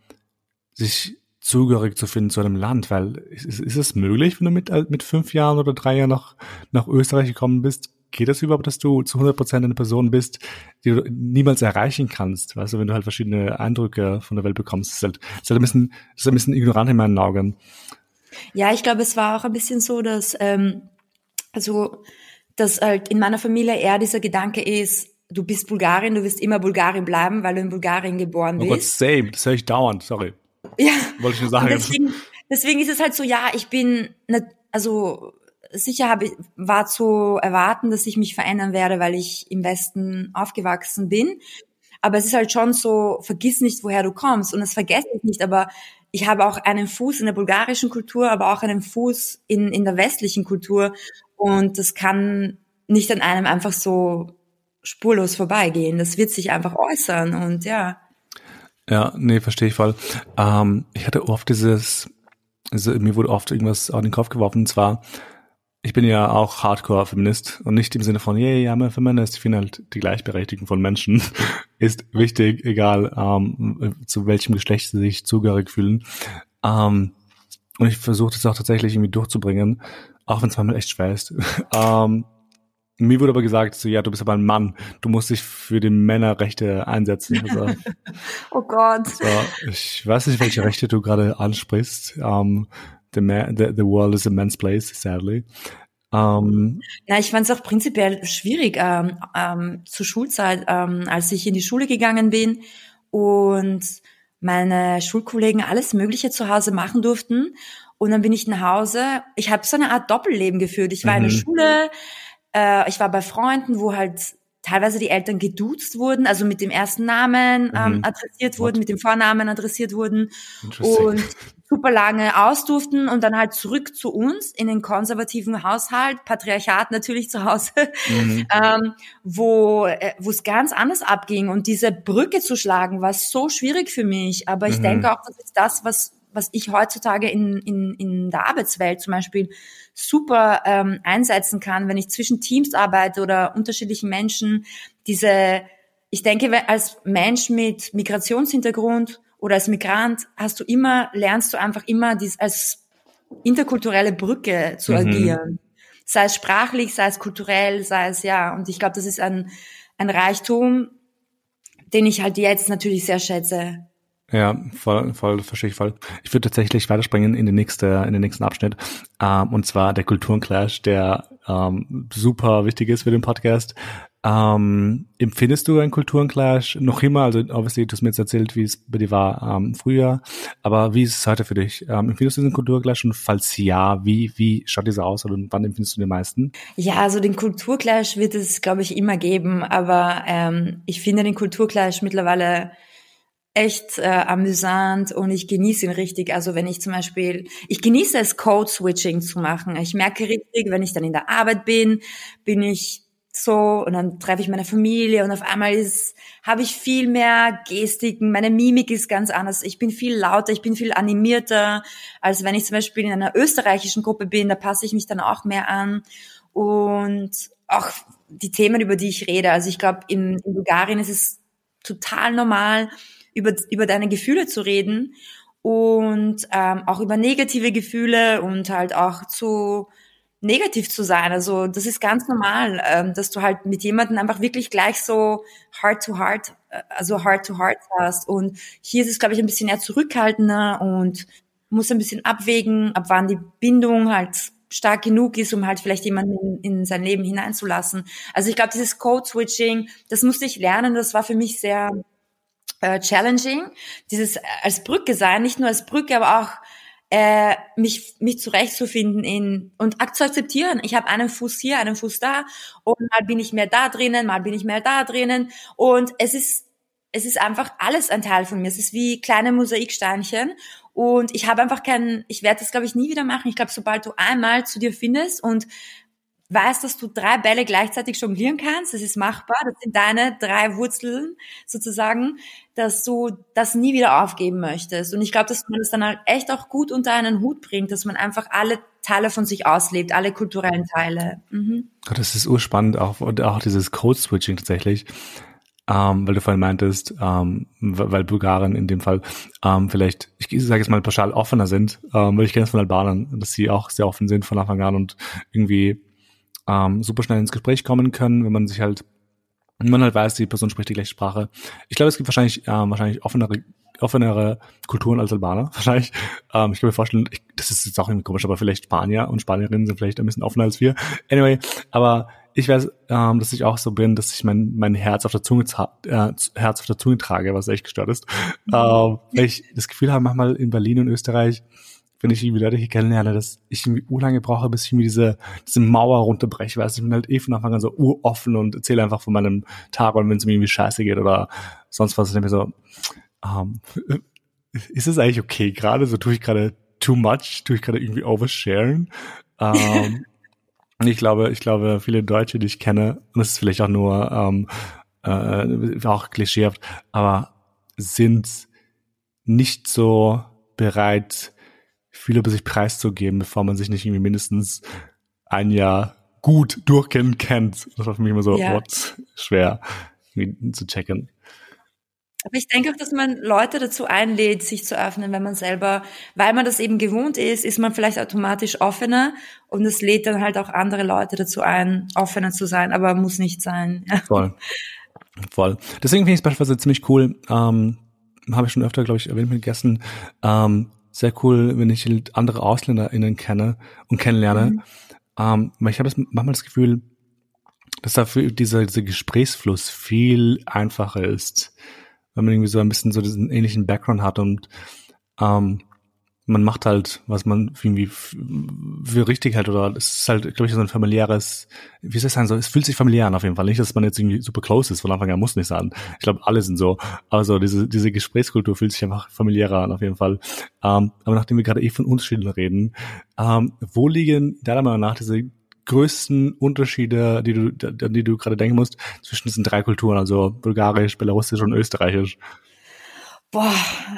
sich zugehörig zu finden zu einem Land, weil ist, ist es möglich, wenn du mit, mit fünf Jahren oder drei Jahren nach, nach Österreich gekommen bist, geht das überhaupt, dass du zu 100 Prozent eine Person bist, die du niemals erreichen kannst? Weißt du, wenn du halt verschiedene Eindrücke von der Welt bekommst, ist halt, ist halt ein bisschen, ist ein bisschen ignorant in meinen Augen. Ja, ich glaube, es war auch ein bisschen so, dass, ähm, also, dass halt in meiner Familie eher dieser Gedanke ist, du bist Bulgarin, du wirst immer Bulgarin bleiben, weil du in Bulgarien geboren bist. Oh Gott, same, das höre ich dauernd, sorry. Ja. Wollte ich nur sagen. Deswegen, deswegen ist es halt so, ja, ich bin, also sicher habe, war zu erwarten, dass ich mich verändern werde, weil ich im Westen aufgewachsen bin. Aber es ist halt schon so, vergiss nicht, woher du kommst. Und das vergesse ich nicht, aber ich habe auch einen Fuß in der bulgarischen Kultur, aber auch einen Fuß in, in der westlichen Kultur. Und das kann nicht an einem einfach so spurlos vorbeigehen. Das wird sich einfach äußern und ja. Ja, nee, verstehe ich voll. Ähm, ich hatte oft dieses, also mir wurde oft irgendwas auf den Kopf geworfen, und zwar, ich bin ja auch Hardcore-Feminist und nicht im Sinne von, yeah, ja, yeah, Feminist. Ich finde halt, die Gleichberechtigung von Menschen [LAUGHS] ist wichtig, egal ähm, zu welchem Geschlecht sie sich zugehörig fühlen. Ähm, und ich versuche das auch tatsächlich irgendwie durchzubringen, auch wenn es manchmal echt schwer ist. [LAUGHS] ähm, mir wurde aber gesagt, so, ja, du bist aber ein Mann, du musst dich für die Männerrechte einsetzen. Also, [LAUGHS] oh Gott. So, ich weiß nicht, welche Rechte du gerade ansprichst. Um, the, man, the, the world is a man's place, sadly. Um, ja, ich fand es auch prinzipiell schwierig ähm, ähm, zur Schulzeit, ähm, als ich in die Schule gegangen bin und meine Schulkollegen alles Mögliche zu Hause machen durften. Und dann bin ich nach Hause. Ich habe so eine Art Doppelleben geführt. Ich war mhm. in der mhm. Schule, äh, ich war bei Freunden, wo halt teilweise die Eltern geduzt wurden, also mit dem ersten Namen ähm, mhm. adressiert wurden, What? mit dem Vornamen adressiert wurden und super lange ausdurften und dann halt zurück zu uns in den konservativen Haushalt, Patriarchat natürlich zu Hause, mhm. [LAUGHS] ähm, wo äh, wo es ganz anders abging und diese Brücke zu schlagen war so schwierig für mich, aber ich mhm. denke auch, das ist das, was was ich heutzutage in, in, in der Arbeitswelt zum Beispiel super ähm, einsetzen kann, wenn ich zwischen Teams arbeite oder unterschiedlichen Menschen, diese, ich denke, als Mensch mit Migrationshintergrund oder als Migrant hast du immer, lernst du einfach immer dies als interkulturelle Brücke zu mhm. agieren. Sei es sprachlich, sei es kulturell, sei es ja. Und ich glaube, das ist ein, ein Reichtum, den ich halt jetzt natürlich sehr schätze. Ja, voll, voll, verstehe ich voll. Ich würde tatsächlich weiterspringen in den nächsten, in den nächsten Abschnitt. Ähm, und zwar der Kulturenclash, der ähm, super wichtig ist für den Podcast. Ähm, empfindest du einen Kulturenclash noch immer? Also obviously, du hast mir jetzt erzählt, wie es bei dir war ähm, früher, aber wie ist es heute für dich? Ähm, empfindest du diesen Kulturclash und falls ja, wie, wie schaut dieser aus oder wann empfindest du den meisten? Ja, also den Kulturclash wird es, glaube ich, immer geben, aber ähm, ich finde den Kulturclash mittlerweile echt äh, amüsant und ich genieße ihn richtig. Also wenn ich zum Beispiel, ich genieße es, Code-Switching zu machen. Ich merke richtig, wenn ich dann in der Arbeit bin, bin ich so und dann treffe ich meine Familie und auf einmal ist, habe ich viel mehr Gestiken, meine Mimik ist ganz anders, ich bin viel lauter, ich bin viel animierter, als wenn ich zum Beispiel in einer österreichischen Gruppe bin, da passe ich mich dann auch mehr an und auch die Themen, über die ich rede. Also ich glaube, in, in Bulgarien ist es total normal, über, über deine Gefühle zu reden und ähm, auch über negative Gefühle und halt auch zu negativ zu sein. Also das ist ganz normal, ähm, dass du halt mit jemandem einfach wirklich gleich so heart to heart, äh, also heart to heart hast. Und hier ist es, glaube ich, ein bisschen eher zurückhaltender und muss ein bisschen abwägen, ab wann die Bindung halt stark genug ist, um halt vielleicht jemanden in, in sein Leben hineinzulassen. Also ich glaube, dieses Code-Switching, das musste ich lernen, das war für mich sehr äh, challenging, dieses äh, als Brücke sein, nicht nur als Brücke, aber auch äh, mich mich zurechtzufinden in und zu akzeptieren. Ich habe einen Fuß hier, einen Fuß da und mal bin ich mehr da drinnen, mal bin ich mehr da drinnen und es ist es ist einfach alles ein Teil von mir. Es ist wie kleine Mosaiksteinchen. Und ich habe einfach keinen, ich werde das, glaube ich, nie wieder machen. Ich glaube, sobald du einmal zu dir findest und weißt, dass du drei Bälle gleichzeitig jonglieren kannst, das ist machbar, das sind deine drei Wurzeln sozusagen, dass du das nie wieder aufgeben möchtest. Und ich glaube, dass man das dann echt auch gut unter einen Hut bringt, dass man einfach alle Teile von sich auslebt, alle kulturellen Teile. Mhm. Das ist urspannend, auch, auch dieses Code-Switching tatsächlich. Ähm, weil du vorhin meintest, ähm, weil Bulgaren in dem Fall ähm, vielleicht, ich sage jetzt mal pauschal offener sind, ähm, weil ich kenne es von Albanern, dass sie auch sehr offen sind von Anfang an und irgendwie ähm, super schnell ins Gespräch kommen können, wenn man sich halt, wenn man halt weiß, die Person spricht die gleiche Sprache. Ich glaube, es gibt wahrscheinlich, ähm, wahrscheinlich offenere offenere Kulturen als Albaner, [LAUGHS] wahrscheinlich. Ähm, ich kann mir vorstellen, ich, das ist jetzt auch irgendwie komisch, aber vielleicht Spanier und Spanierinnen sind vielleicht ein bisschen offener als wir. Anyway, aber ich weiß, ähm, dass ich auch so bin, dass ich mein, mein Herz auf der Zunge, äh, Herz auf der Zunge trage, was echt gestört ist. Mhm. Ähm, ich das Gefühl habe, manchmal in Berlin und Österreich, wenn ich irgendwie Leute hier kennenlerne, dass ich irgendwie urlange brauche, bis ich mir diese, diese Mauer runterbreche, weil ich bin halt eh von Anfang an so uroffen und erzähle einfach von meinem Tag und wenn es mir irgendwie scheiße geht oder sonst was, dann mir so, ähm, [LAUGHS] ist es eigentlich okay gerade? So tue ich gerade too much? Tue ich gerade irgendwie oversharen? Ähm, [LAUGHS] und ich glaube, ich glaube, viele Deutsche, die ich kenne, und das ist vielleicht auch nur ähm, äh, auch klischeehaft, aber sind nicht so bereit, viel über sich preiszugeben, bevor man sich nicht irgendwie mindestens ein Jahr gut durchkennen kennt. Das war für mich immer so, ja. what, schwer zu checken. Aber ich denke auch, dass man Leute dazu einlädt, sich zu öffnen, wenn man selber, weil man das eben gewohnt ist, ist man vielleicht automatisch offener und es lädt dann halt auch andere Leute dazu ein, offener zu sein, aber muss nicht sein. [LAUGHS] Voll. Voll. Deswegen finde ich es beispielsweise ziemlich cool, ähm, habe ich schon öfter, glaube ich, erwähnt mit Gästen, ähm, sehr cool, wenn ich andere AusländerInnen kenne und kennenlerne. Mhm. Ähm, weil ich habe manchmal das Gefühl, dass dafür dieser, dieser Gesprächsfluss viel einfacher ist wenn man irgendwie so ein bisschen so diesen ähnlichen Background hat und ähm, man macht halt, was man irgendwie für richtig hält oder es ist halt, glaube ich, so ein familiäres, wie soll ich sagen, so, es fühlt sich familiär an auf jeden Fall. Nicht, dass man jetzt irgendwie super close ist, von Anfang an muss nicht sein. Ich glaube, alle sind so. Also diese, diese Gesprächskultur fühlt sich einfach familiärer an auf jeden Fall. Ähm, aber nachdem wir gerade eh von Unterschieden reden, ähm, wo liegen deiner Meinung nach diese größten Unterschiede, die du, die du gerade denken musst, zwischen diesen drei Kulturen, also Bulgarisch, Belarusisch und Österreichisch? Boah,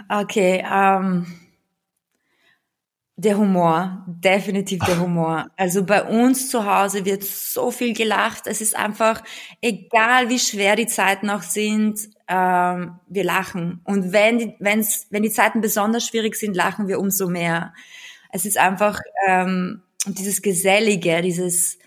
okay. Ähm, der Humor, definitiv der Humor. Also bei uns zu Hause wird so viel gelacht. Es ist einfach, egal wie schwer die Zeiten auch sind, ähm, wir lachen. Und wenn die, wenn's, wenn die Zeiten besonders schwierig sind, lachen wir umso mehr. Es ist einfach, ähm, dieses Gesellige, dieses,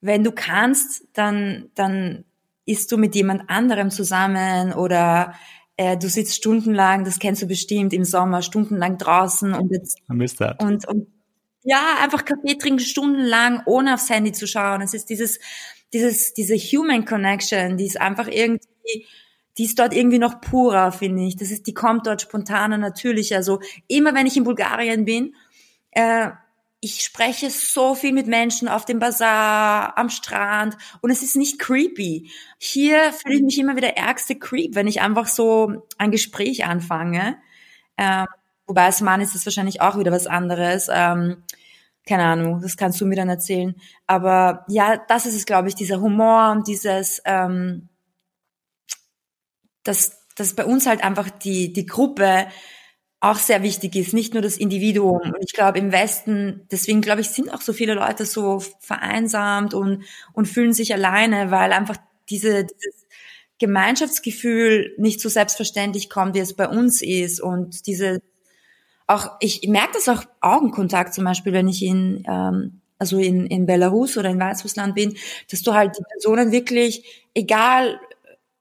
wenn du kannst, dann, dann isst du mit jemand anderem zusammen oder du sitzt stundenlang, das kennst du bestimmt im Sommer, stundenlang draußen und jetzt, und, und ja, einfach Kaffee trinken stundenlang, ohne aufs Handy zu schauen. Es ist dieses, dieses, diese Human Connection, die ist einfach irgendwie, die ist dort irgendwie noch purer, finde ich. Das ist, die kommt dort spontaner, natürlicher. Also immer wenn ich in Bulgarien bin, äh, ich spreche so viel mit Menschen auf dem Bazar, am Strand und es ist nicht creepy. Hier fühle ich mich immer wieder ärgste Creep, wenn ich einfach so ein Gespräch anfange. Ähm, wobei als Mann ist das wahrscheinlich auch wieder was anderes. Ähm, keine Ahnung, das kannst du mir dann erzählen. Aber ja, das ist es, glaube ich, dieser Humor und dieses, ähm, dass, dass bei uns halt einfach die, die Gruppe auch sehr wichtig ist, nicht nur das Individuum. Und ich glaube, im Westen, deswegen glaube ich, sind auch so viele Leute so vereinsamt und, und fühlen sich alleine, weil einfach diese, dieses Gemeinschaftsgefühl nicht so selbstverständlich kommt, wie es bei uns ist. Und diese, auch, ich merke das auch Augenkontakt zum Beispiel, wenn ich in, ähm, also in, in Belarus oder in Weißrussland bin, dass du halt die Personen wirklich, egal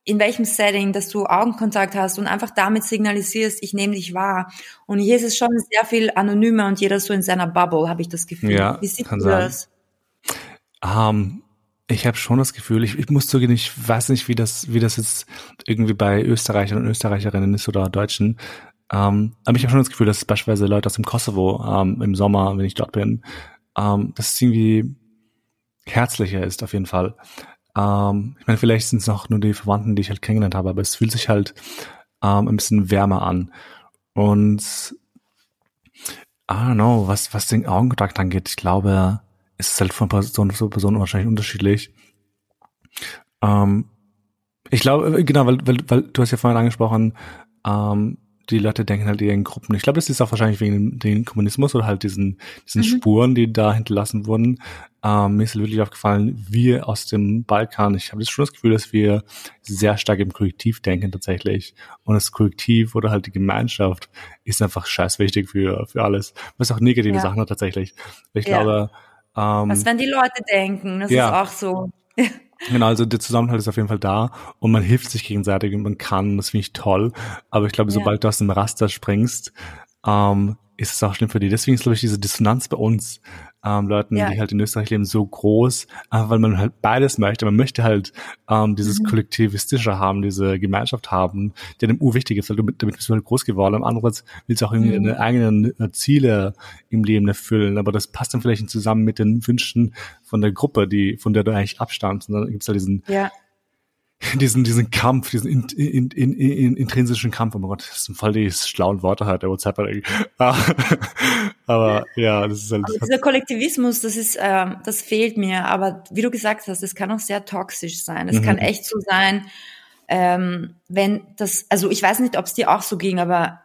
in welchem Setting, dass du Augenkontakt hast und einfach damit signalisierst, ich nehme dich wahr. Und hier ist es schon sehr viel anonymer und jeder so in seiner Bubble, habe ich das Gefühl. Ja, Wie siehst du sein. das? Um, ähm, ich habe schon das Gefühl, ich, ich muss zugeben, ich weiß nicht, wie das, wie das jetzt irgendwie bei Österreichern und Österreicherinnen ist oder Deutschen. Um, ähm, aber ich habe schon das Gefühl, dass beispielsweise Leute aus dem Kosovo um, ähm, im Sommer, wenn ich dort bin, dass es irgendwie herzlicher ist auf jeden Fall. Ähm, ich meine, vielleicht sind es noch nur die Verwandten, die ich halt kennengelernt habe, aber es fühlt sich halt ähm, ein bisschen wärmer an. Und I don't know, was, was den Augenkontakt angeht, ich glaube, es ist halt von Person zu Person wahrscheinlich unterschiedlich. Ähm, ich glaube, genau, weil, weil, weil du hast ja vorhin angesprochen, ähm, die Leute denken halt eher in Gruppen. Ich glaube, das ist auch wahrscheinlich wegen dem Kommunismus oder halt diesen, diesen mhm. Spuren, die da hinterlassen wurden. Ähm, mir ist halt wirklich aufgefallen, wir aus dem Balkan, ich habe schon das Gefühl, dass wir sehr stark im Kollektiv denken tatsächlich. Und das Kollektiv oder halt die Gemeinschaft ist einfach scheiß wichtig für, für alles. Was auch negative ja. Sachen hat tatsächlich. Ich ja. glaube, ähm, Was wenn die Leute denken, das ja. ist auch so. [LAUGHS] Genau, also der Zusammenhalt ist auf jeden Fall da und man hilft sich gegenseitig und man kann, das finde ich toll. Aber ich glaube, ja. sobald du aus dem Raster springst, ähm, ist es auch schlimm für die. Deswegen ist, glaube ich, diese Dissonanz bei uns ähm, Leuten, ja. die halt in Österreich leben, so groß, einfach weil man halt beides möchte. Man möchte halt ähm, dieses mhm. Kollektivistische haben, diese Gemeinschaft haben, die dem urwichtig ist, weil du mit, damit bist du halt groß geworden. Am andererseits willst du auch irgendwie mhm. deine eigenen äh, Ziele im Leben erfüllen, aber das passt dann vielleicht nicht zusammen mit den Wünschen von der Gruppe, die, von der du eigentlich abstammst. Und dann gibt's halt diesen ja [LAUGHS] diesen, diesen Kampf, diesen in, in, in, in, intrinsischen Kampf, oh mein Gott, das sind voll die schlauen Worte halt, der WhatsApp [LAUGHS] Aber ja, das ist halt. Also dieser Kollektivismus, das ist, ähm, das fehlt mir. Aber wie du gesagt hast, es kann auch sehr toxisch sein. Es mhm. kann echt so sein, ähm, wenn das, also ich weiß nicht, ob es dir auch so ging, aber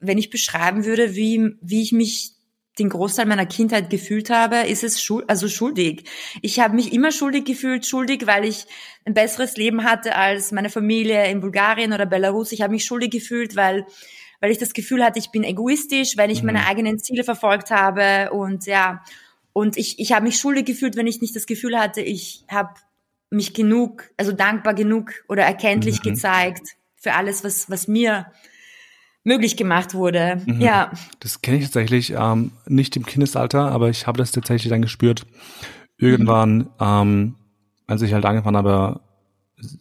wenn ich beschreiben würde, wie, wie ich mich den Großteil meiner Kindheit gefühlt habe, ist es schuld, also schuldig. Ich habe mich immer schuldig gefühlt, schuldig, weil ich ein besseres Leben hatte als meine Familie in Bulgarien oder Belarus. Ich habe mich schuldig gefühlt, weil weil ich das Gefühl hatte, ich bin egoistisch, wenn ich mhm. meine eigenen Ziele verfolgt habe und ja und ich ich habe mich schuldig gefühlt, wenn ich nicht das Gefühl hatte, ich habe mich genug, also dankbar genug oder erkenntlich mhm. gezeigt für alles, was was mir möglich gemacht wurde. Mhm. Ja. Das kenne ich tatsächlich ähm, nicht im Kindesalter, aber ich habe das tatsächlich dann gespürt. Irgendwann, mhm. ähm, als ich halt angefangen habe,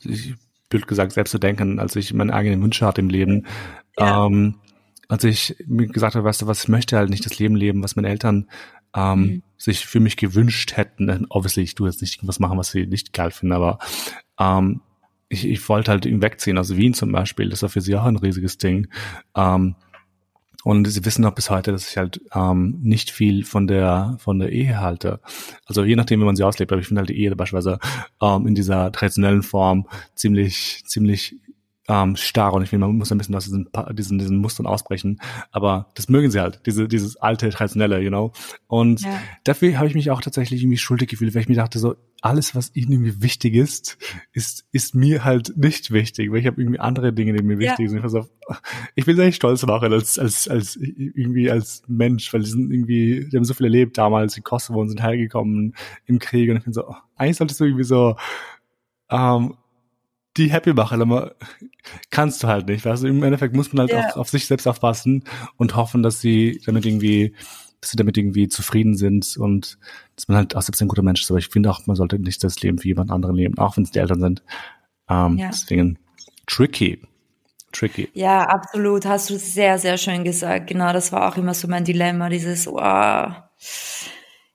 ich blöd gesagt, selbst zu denken, als ich meine eigenen Wünsche hatte im Leben, ja. ähm, als ich mir gesagt habe, weißt du was, ich möchte halt nicht das Leben leben, was meine Eltern ähm, mhm. sich für mich gewünscht hätten. Obviously, ich tue jetzt nicht irgendwas machen, was sie nicht geil finden, aber ähm, ich, ich wollte halt ihn wegziehen. Also Wien zum Beispiel, das war für sie auch ein riesiges Ding. Ähm, und sie wissen auch bis heute, dass ich halt ähm, nicht viel von der von der Ehe halte. Also je nachdem, wie man sie auslebt, aber ich finde halt die Ehe beispielsweise ähm, in dieser traditionellen Form ziemlich ziemlich ähm, starr und ich finde, man muss ein bisschen aus diesen, diesen, diesen Mustern ausbrechen. Aber das mögen sie halt, diese, dieses alte, traditionelle, you know. Und ja. dafür habe ich mich auch tatsächlich irgendwie schuldig gefühlt, weil ich mir dachte, so, alles, was ihnen irgendwie wichtig ist, ist, ist mir halt nicht wichtig, weil ich habe irgendwie andere Dinge, die mir wichtig ja. sind. Ich, so, ich bin sehr stolz machen als, als, als irgendwie als Mensch, weil die sind irgendwie, die haben so viel erlebt damals in Kosovo und sind hergekommen im Krieg und ich bin so, oh, eigentlich solltest du irgendwie so ähm, die happy machen, aber kannst du halt nicht. Also im Endeffekt muss man halt ja. auch auf sich selbst aufpassen und hoffen, dass sie damit irgendwie, dass sie damit irgendwie zufrieden sind und dass man halt auch selbst ein guter Mensch ist. Aber ich finde auch, man sollte nicht das Leben wie jemand anderen leben, auch wenn es die Eltern sind. Ähm, ja. Deswegen tricky. Tricky. Ja, absolut. Hast du sehr, sehr schön gesagt. Genau, das war auch immer so mein Dilemma, dieses, wow,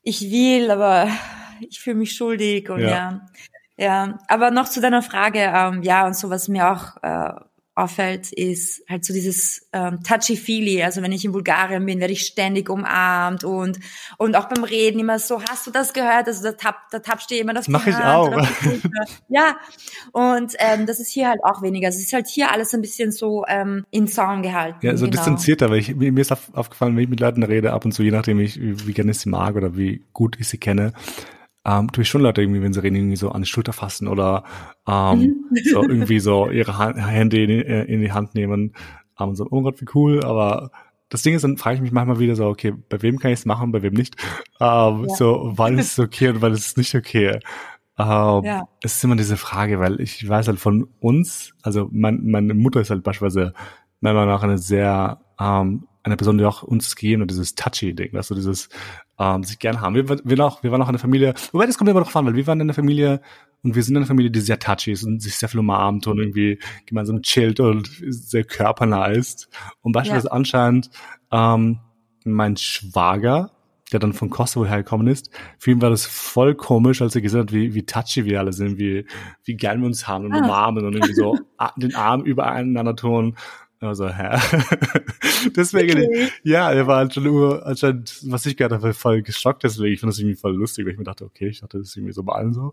ich will, aber ich fühle mich schuldig und ja. ja. Ja, aber noch zu deiner Frage, ähm, ja, und so was mir auch äh, auffällt, ist halt so dieses ähm, touchy-feely. Also wenn ich in Bulgarien bin, werde ich ständig umarmt und und auch beim Reden immer so, hast du das gehört? Also da, tapp, da tappst du immer das Mach ich auch. ja, und ähm, das ist hier halt auch weniger. Also es ist halt hier alles ein bisschen so ähm, in Zaun gehalten. Ja, so genau. distanzierter, weil ich, mir, ist aufgefallen, wenn ich mit Leuten rede, ab und zu, je nachdem, ich, wie gerne ich sie mag oder wie gut ich sie kenne, ähm, tue ich schon Leute irgendwie, wenn sie reden, irgendwie so an die Schulter fassen oder ähm, mhm. so [LAUGHS] irgendwie so ihre Hand, Hände in, äh, in, die Hand nehmen ähm, und so, oh Gott, wie cool, aber das Ding ist, dann frage ich mich manchmal wieder so, okay, bei wem kann ich es machen, bei wem nicht? Ähm, ja. So, wann ist es [LAUGHS] okay und wann ist es nicht okay? Ähm, ja. Es ist immer diese Frage, weil ich weiß halt von uns, also mein, meine Mutter ist halt beispielsweise meiner Meinung nach eine sehr ähm, eine Person, die auch uns gegeben hat, dieses Touchy-Ding, dass so dieses ähm, sich gern haben. Wir, wir, auch, wir waren auch eine Familie, wobei das kommt immer noch an, weil wir waren in einer Familie und wir sind in einer Familie, die sehr touchy ist und sich sehr viel umarmt und irgendwie gemeinsam chillt und sehr körpernah ist. Und beispielsweise ja. anscheinend ähm, mein Schwager der dann von Kosovo hergekommen ist. Für ihn war das voll komisch, als er gesehen hat, wie, wie touchy wir alle sind, wie, wie gern wir uns haben und ah. umarmen und irgendwie so [LAUGHS] den Arm übereinander tun. Also, hä? [LAUGHS] deswegen, okay. ja, er war schon nur, anscheinend, was ich gehört habe, voll geschockt deswegen. Ich finde das irgendwie voll lustig, weil ich mir dachte, okay, ich dachte, das ist irgendwie so bei allen so.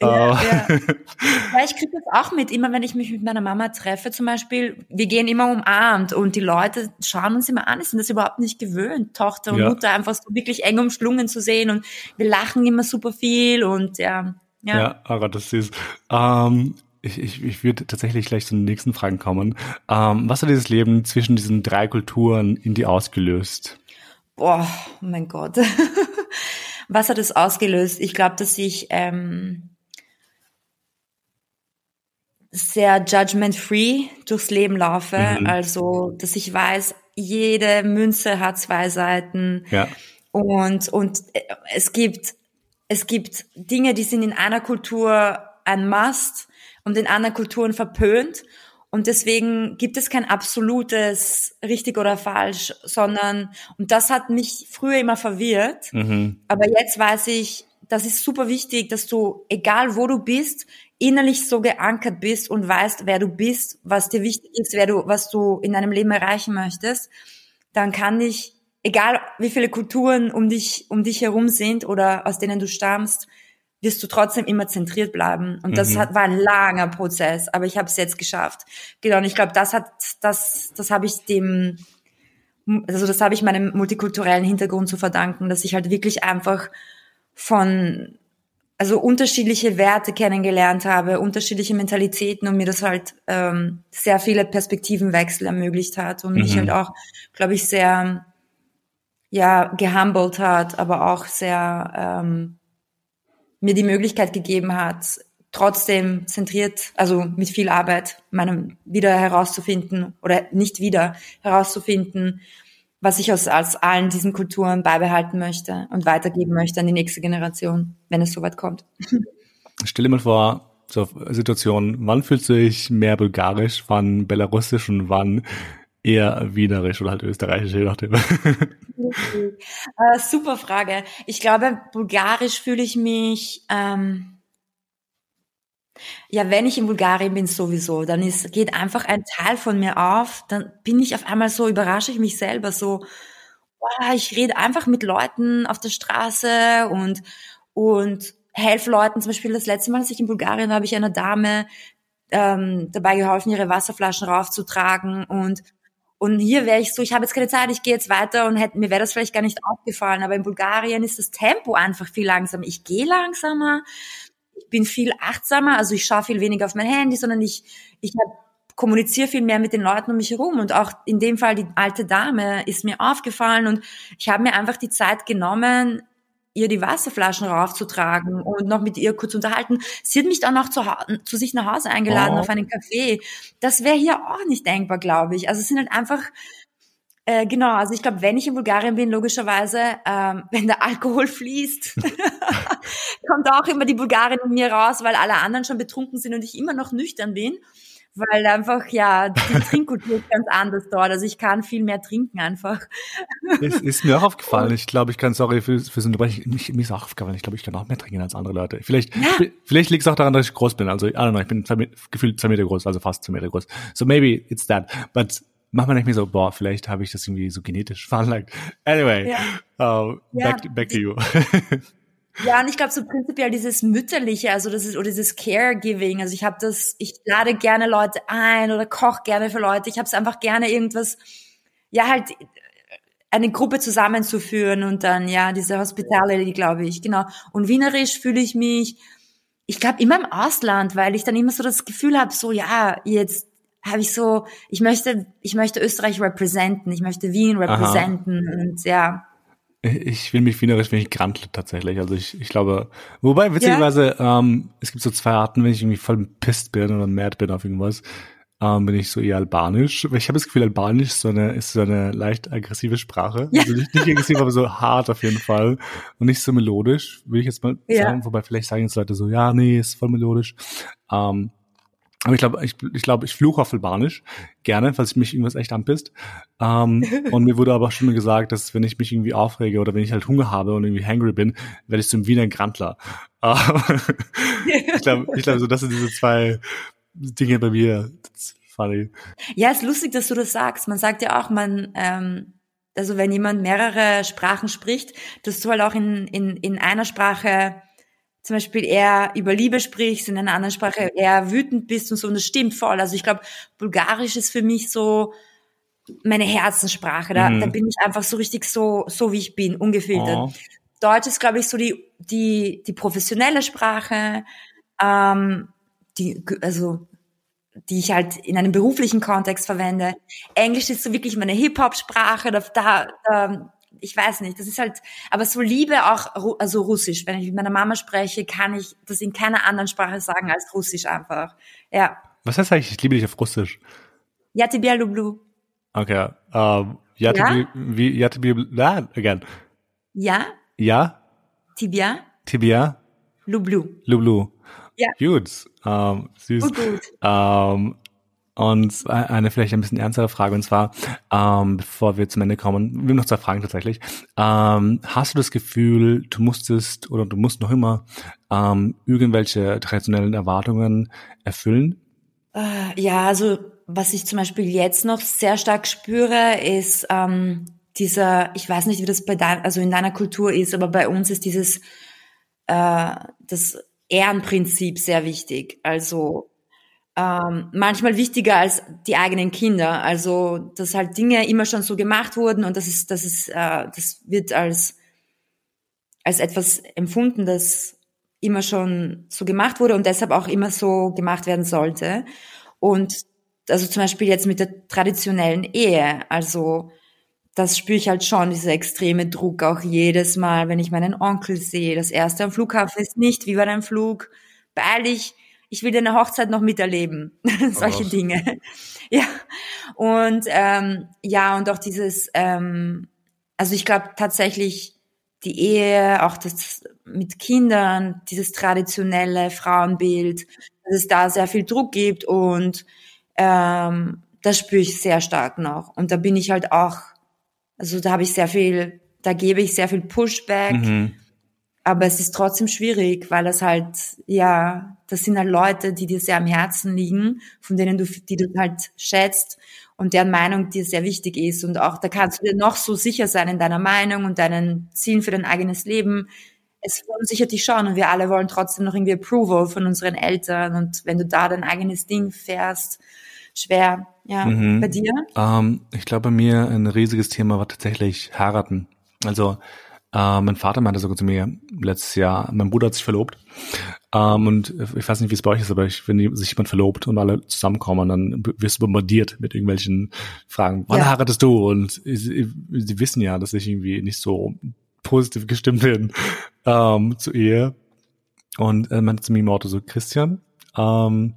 Ja, uh. ja. [LAUGHS] ja ich kriege das auch mit, immer wenn ich mich mit meiner Mama treffe zum Beispiel, wir gehen immer umarmt und die Leute schauen uns immer an, sind das überhaupt nicht gewöhnt, Tochter und ja. Mutter einfach so wirklich eng umschlungen zu sehen und wir lachen immer super viel und ja. Ja, ja aber das ist, ähm, ich, ich, ich würde tatsächlich gleich zu den nächsten Fragen kommen. Ähm, was hat dieses Leben zwischen diesen drei Kulturen in dir ausgelöst? Boah, oh mein Gott. [LAUGHS] was hat es ausgelöst? Ich glaube, dass ich ähm, sehr judgment-free durchs Leben laufe. Mhm. Also, dass ich weiß, jede Münze hat zwei Seiten. Ja. Und, und äh, es gibt, es gibt Dinge, die sind in einer Kultur ein Must und in anderen Kulturen verpönt. Und deswegen gibt es kein absolutes richtig oder falsch, sondern, und das hat mich früher immer verwirrt. Mhm. Aber jetzt weiß ich, das ist super wichtig, dass du, egal wo du bist, innerlich so geankert bist und weißt, wer du bist, was dir wichtig ist, wer du, was du in deinem Leben erreichen möchtest, dann kann ich, egal wie viele Kulturen um dich, um dich herum sind oder aus denen du stammst, wirst du trotzdem immer zentriert bleiben. Und das mhm. hat, war ein langer Prozess, aber ich habe es jetzt geschafft. Genau, und ich glaube, das hat, das, das habe ich dem, also das habe ich meinem multikulturellen Hintergrund zu verdanken, dass ich halt wirklich einfach von, also unterschiedliche Werte kennengelernt habe, unterschiedliche Mentalitäten und mir das halt ähm, sehr viele Perspektivenwechsel ermöglicht hat und mhm. mich halt auch, glaube ich, sehr ja gehumbled hat, aber auch sehr ähm, mir die Möglichkeit gegeben hat, trotzdem zentriert, also mit viel Arbeit, meinem wieder herauszufinden oder nicht wieder herauszufinden, was ich aus, aus allen diesen Kulturen beibehalten möchte und weitergeben möchte an die nächste Generation, wenn es soweit kommt. [LAUGHS] Stell dir mal vor, so Situation, wann fühlst du dich mehr bulgarisch, wann belarussisch und wann eher wienerisch oder halt österreichisch, je nachdem. äh, super Frage. Ich glaube, bulgarisch fühle ich mich, ähm, ja, wenn ich in Bulgarien bin, sowieso, dann ist, geht einfach ein Teil von mir auf, dann bin ich auf einmal so, überrasche ich mich selber so, boah, ich rede einfach mit Leuten auf der Straße und, und helfe Leuten. Zum Beispiel das letzte Mal, als ich in Bulgarien war, habe ich einer Dame ähm, dabei geholfen, ihre Wasserflaschen raufzutragen und und hier wäre ich so, ich habe jetzt keine Zeit, ich gehe jetzt weiter und hätte, mir wäre das vielleicht gar nicht aufgefallen. Aber in Bulgarien ist das Tempo einfach viel langsamer. Ich gehe langsamer, ich bin viel achtsamer, also ich schaue viel weniger auf mein Handy, sondern ich, ich kommuniziere viel mehr mit den Leuten um mich herum. Und auch in dem Fall die alte Dame ist mir aufgefallen und ich habe mir einfach die Zeit genommen, ihr die Wasserflaschen raufzutragen und noch mit ihr kurz unterhalten. Sie hat mich dann auch zu, zu sich nach Hause eingeladen oh. auf einen Café. Das wäre hier auch nicht denkbar, glaube ich. Also es sind halt einfach äh, genau, also ich glaube, wenn ich in Bulgarien bin, logischerweise, ähm, [LAUGHS] wenn der Alkohol fließt, [LAUGHS] kommt auch immer die Bulgarin in mir raus, weil alle anderen schon betrunken sind und ich immer noch nüchtern bin weil einfach, ja, die Trinkkultur ist ganz anders dort. Also ich kann viel mehr trinken einfach. Es ist mir auch aufgefallen. Ich glaube, ich kann, sorry für, fürs Unterbrechen, mich, mir ist auch aufgefallen, ich glaube, ich kann auch mehr trinken als andere Leute. Vielleicht, ja. vielleicht liegt es auch daran, dass ich groß bin. Also, I don't know, ich bin zwei, gefühlt zwei Meter groß, also fast zwei Meter groß. So maybe it's that. But manchmal denke ich mir so, boah, vielleicht habe ich das irgendwie so genetisch veranlagt. Anyway, ja. uh, ja. back, back to you. [LAUGHS] Ja, und ich glaube so prinzipiell dieses Mütterliche, also das ist oder dieses Caregiving. Also ich habe das, ich lade gerne Leute ein oder koche gerne für Leute. Ich habe es einfach gerne irgendwas, ja halt eine Gruppe zusammenzuführen und dann ja diese Hospitality, glaube ich, genau. Und wienerisch fühle ich mich, ich glaube immer im Ausland, weil ich dann immer so das Gefühl habe, so ja jetzt habe ich so, ich möchte, ich möchte Österreich representen, ich möchte Wien representen Aha. und ja, ich will mich wienerisch, wenn ich grantle tatsächlich. Also ich, ich glaube, wobei witzigerweise, ja. ähm, es gibt so zwei Arten, wenn ich irgendwie voll pisst bin oder mad bin auf irgendwas, ähm, bin ich so eher albanisch. Ich habe das Gefühl, albanisch ist so eine, ist so eine leicht aggressive Sprache. Ja. Also nicht, nicht aggressiv, aber so hart auf jeden Fall. Und nicht so melodisch, will ich jetzt mal ja. sagen. Wobei vielleicht sagen jetzt Leute so, ja, nee, ist voll melodisch. Ähm, Aber ich glaube, ich, ich glaube, ich fluche auf Albanisch gerne, falls mich irgendwas echt anpisst. Ähm, [LAUGHS] und mir wurde aber schon gesagt, dass wenn ich mich irgendwie aufrege oder wenn ich halt Hunger habe und irgendwie hangry bin, werde ich zum Wiener Grantler. [LAUGHS] ich glaube, ich glaube, so das sind diese zwei Dinge bei mir. Funny. Ja, ist lustig, dass du das sagst. Man sagt ja auch, man, ähm, also wenn jemand mehrere Sprachen spricht, dass du halt auch in, in, in einer Sprache zum Beispiel eher über Liebe sprichst, in einer anderen Sprache eher wütend bist und so, und das stimmt voll. Also ich glaube, Bulgarisch ist für mich so meine Herzenssprache. Da, mhm. da bin ich einfach so richtig so, so wie ich bin, ungefiltert. Oh. Deutsch ist, glaube ich, so die, die, die professionelle Sprache, ähm, die, also die ich halt in einem beruflichen Kontext verwende. Englisch ist so wirklich meine Hip-Hop-Sprache, da, da, da ich weiß nicht, das ist halt, aber so Liebe auch, also Russisch. Wenn ich mit meiner Mama spreche, kann ich das in keiner anderen Sprache sagen als Russisch einfach. Ja. Was heißt eigentlich, ich liebe dich auf Russisch? Ja, tibia lublu. Okay. Um, ja, ja? wie, ja, tibia, na, again. Ja. Ja. Tibia. Tibia. Lublu. Lublu. Ja. Gut. Um, süß. Oh, gut, gut. Um, und eine vielleicht ein bisschen ernstere Frage, und zwar, ähm, bevor wir zum Ende kommen, wir haben noch zwei Fragen tatsächlich. Ähm, hast du das Gefühl, du musstest oder du musst noch immer ähm, irgendwelche traditionellen Erwartungen erfüllen? Äh, ja, also was ich zum Beispiel jetzt noch sehr stark spüre, ist ähm, dieser, ich weiß nicht, wie das bei dein, also in deiner Kultur ist, aber bei uns ist dieses äh, das Ehrenprinzip sehr wichtig. Also ähm, manchmal wichtiger als die eigenen Kinder. Also dass halt Dinge immer schon so gemacht wurden und das ist, das ist, äh, das wird als als etwas empfunden, das immer schon so gemacht wurde und deshalb auch immer so gemacht werden sollte. Und also zum Beispiel jetzt mit der traditionellen Ehe, also das spüre ich halt schon, dieser extreme Druck auch jedes Mal, wenn ich meinen Onkel sehe. Das erste am Flughafen ist nicht, wie war dein Flug? Beeil dich, ich will deine Hochzeit noch miterleben. [LAUGHS] Solche oh. Dinge. [LAUGHS] Ja. Und ähm, ja, und auch dieses, ähm, also ich glaube tatsächlich die Ehe, auch das mit Kindern, dieses traditionelle Frauenbild, dass es da sehr viel Druck gibt und ähm, das spüre ich sehr stark noch. Und da bin ich halt auch, also da habe ich sehr viel, da gebe ich sehr viel Pushback. Mhm aber es ist trotzdem schwierig, weil es halt, ja, das sind halt Leute, die dir sehr am Herzen liegen, von denen du, die du halt schätzt und deren Meinung dir sehr wichtig ist. Und auch da kannst du dir noch so sicher sein in deiner Meinung und deinen Zielen für dein eigenes Leben. Es verunsichert dich schon und wir alle wollen trotzdem noch irgendwie Approval von unseren Eltern. Und wenn du da dein eigenes Ding fährst, schwer. Ja, mhm. bei dir? Ähm, ich glaube, bei mir ein riesiges Thema war tatsächlich heiraten. Also äh, mein Vater meinte sogar zu mir letztes Jahr, mein Bruder hat sich verlobt. Ähm, und ich weiß nicht, wie es bei euch ist, aber ich, wenn sich jemand verlobt und alle zusammenkommen, dann wirst du bombardiert mit irgendwelchen Fragen. Wann ja. heiratest du? Und sie, wissen ja, dass ich irgendwie nicht so positiv gestimmt bin ähm, zur Ehe. Und er meinte zu mir im Auto so, Christian, ähm,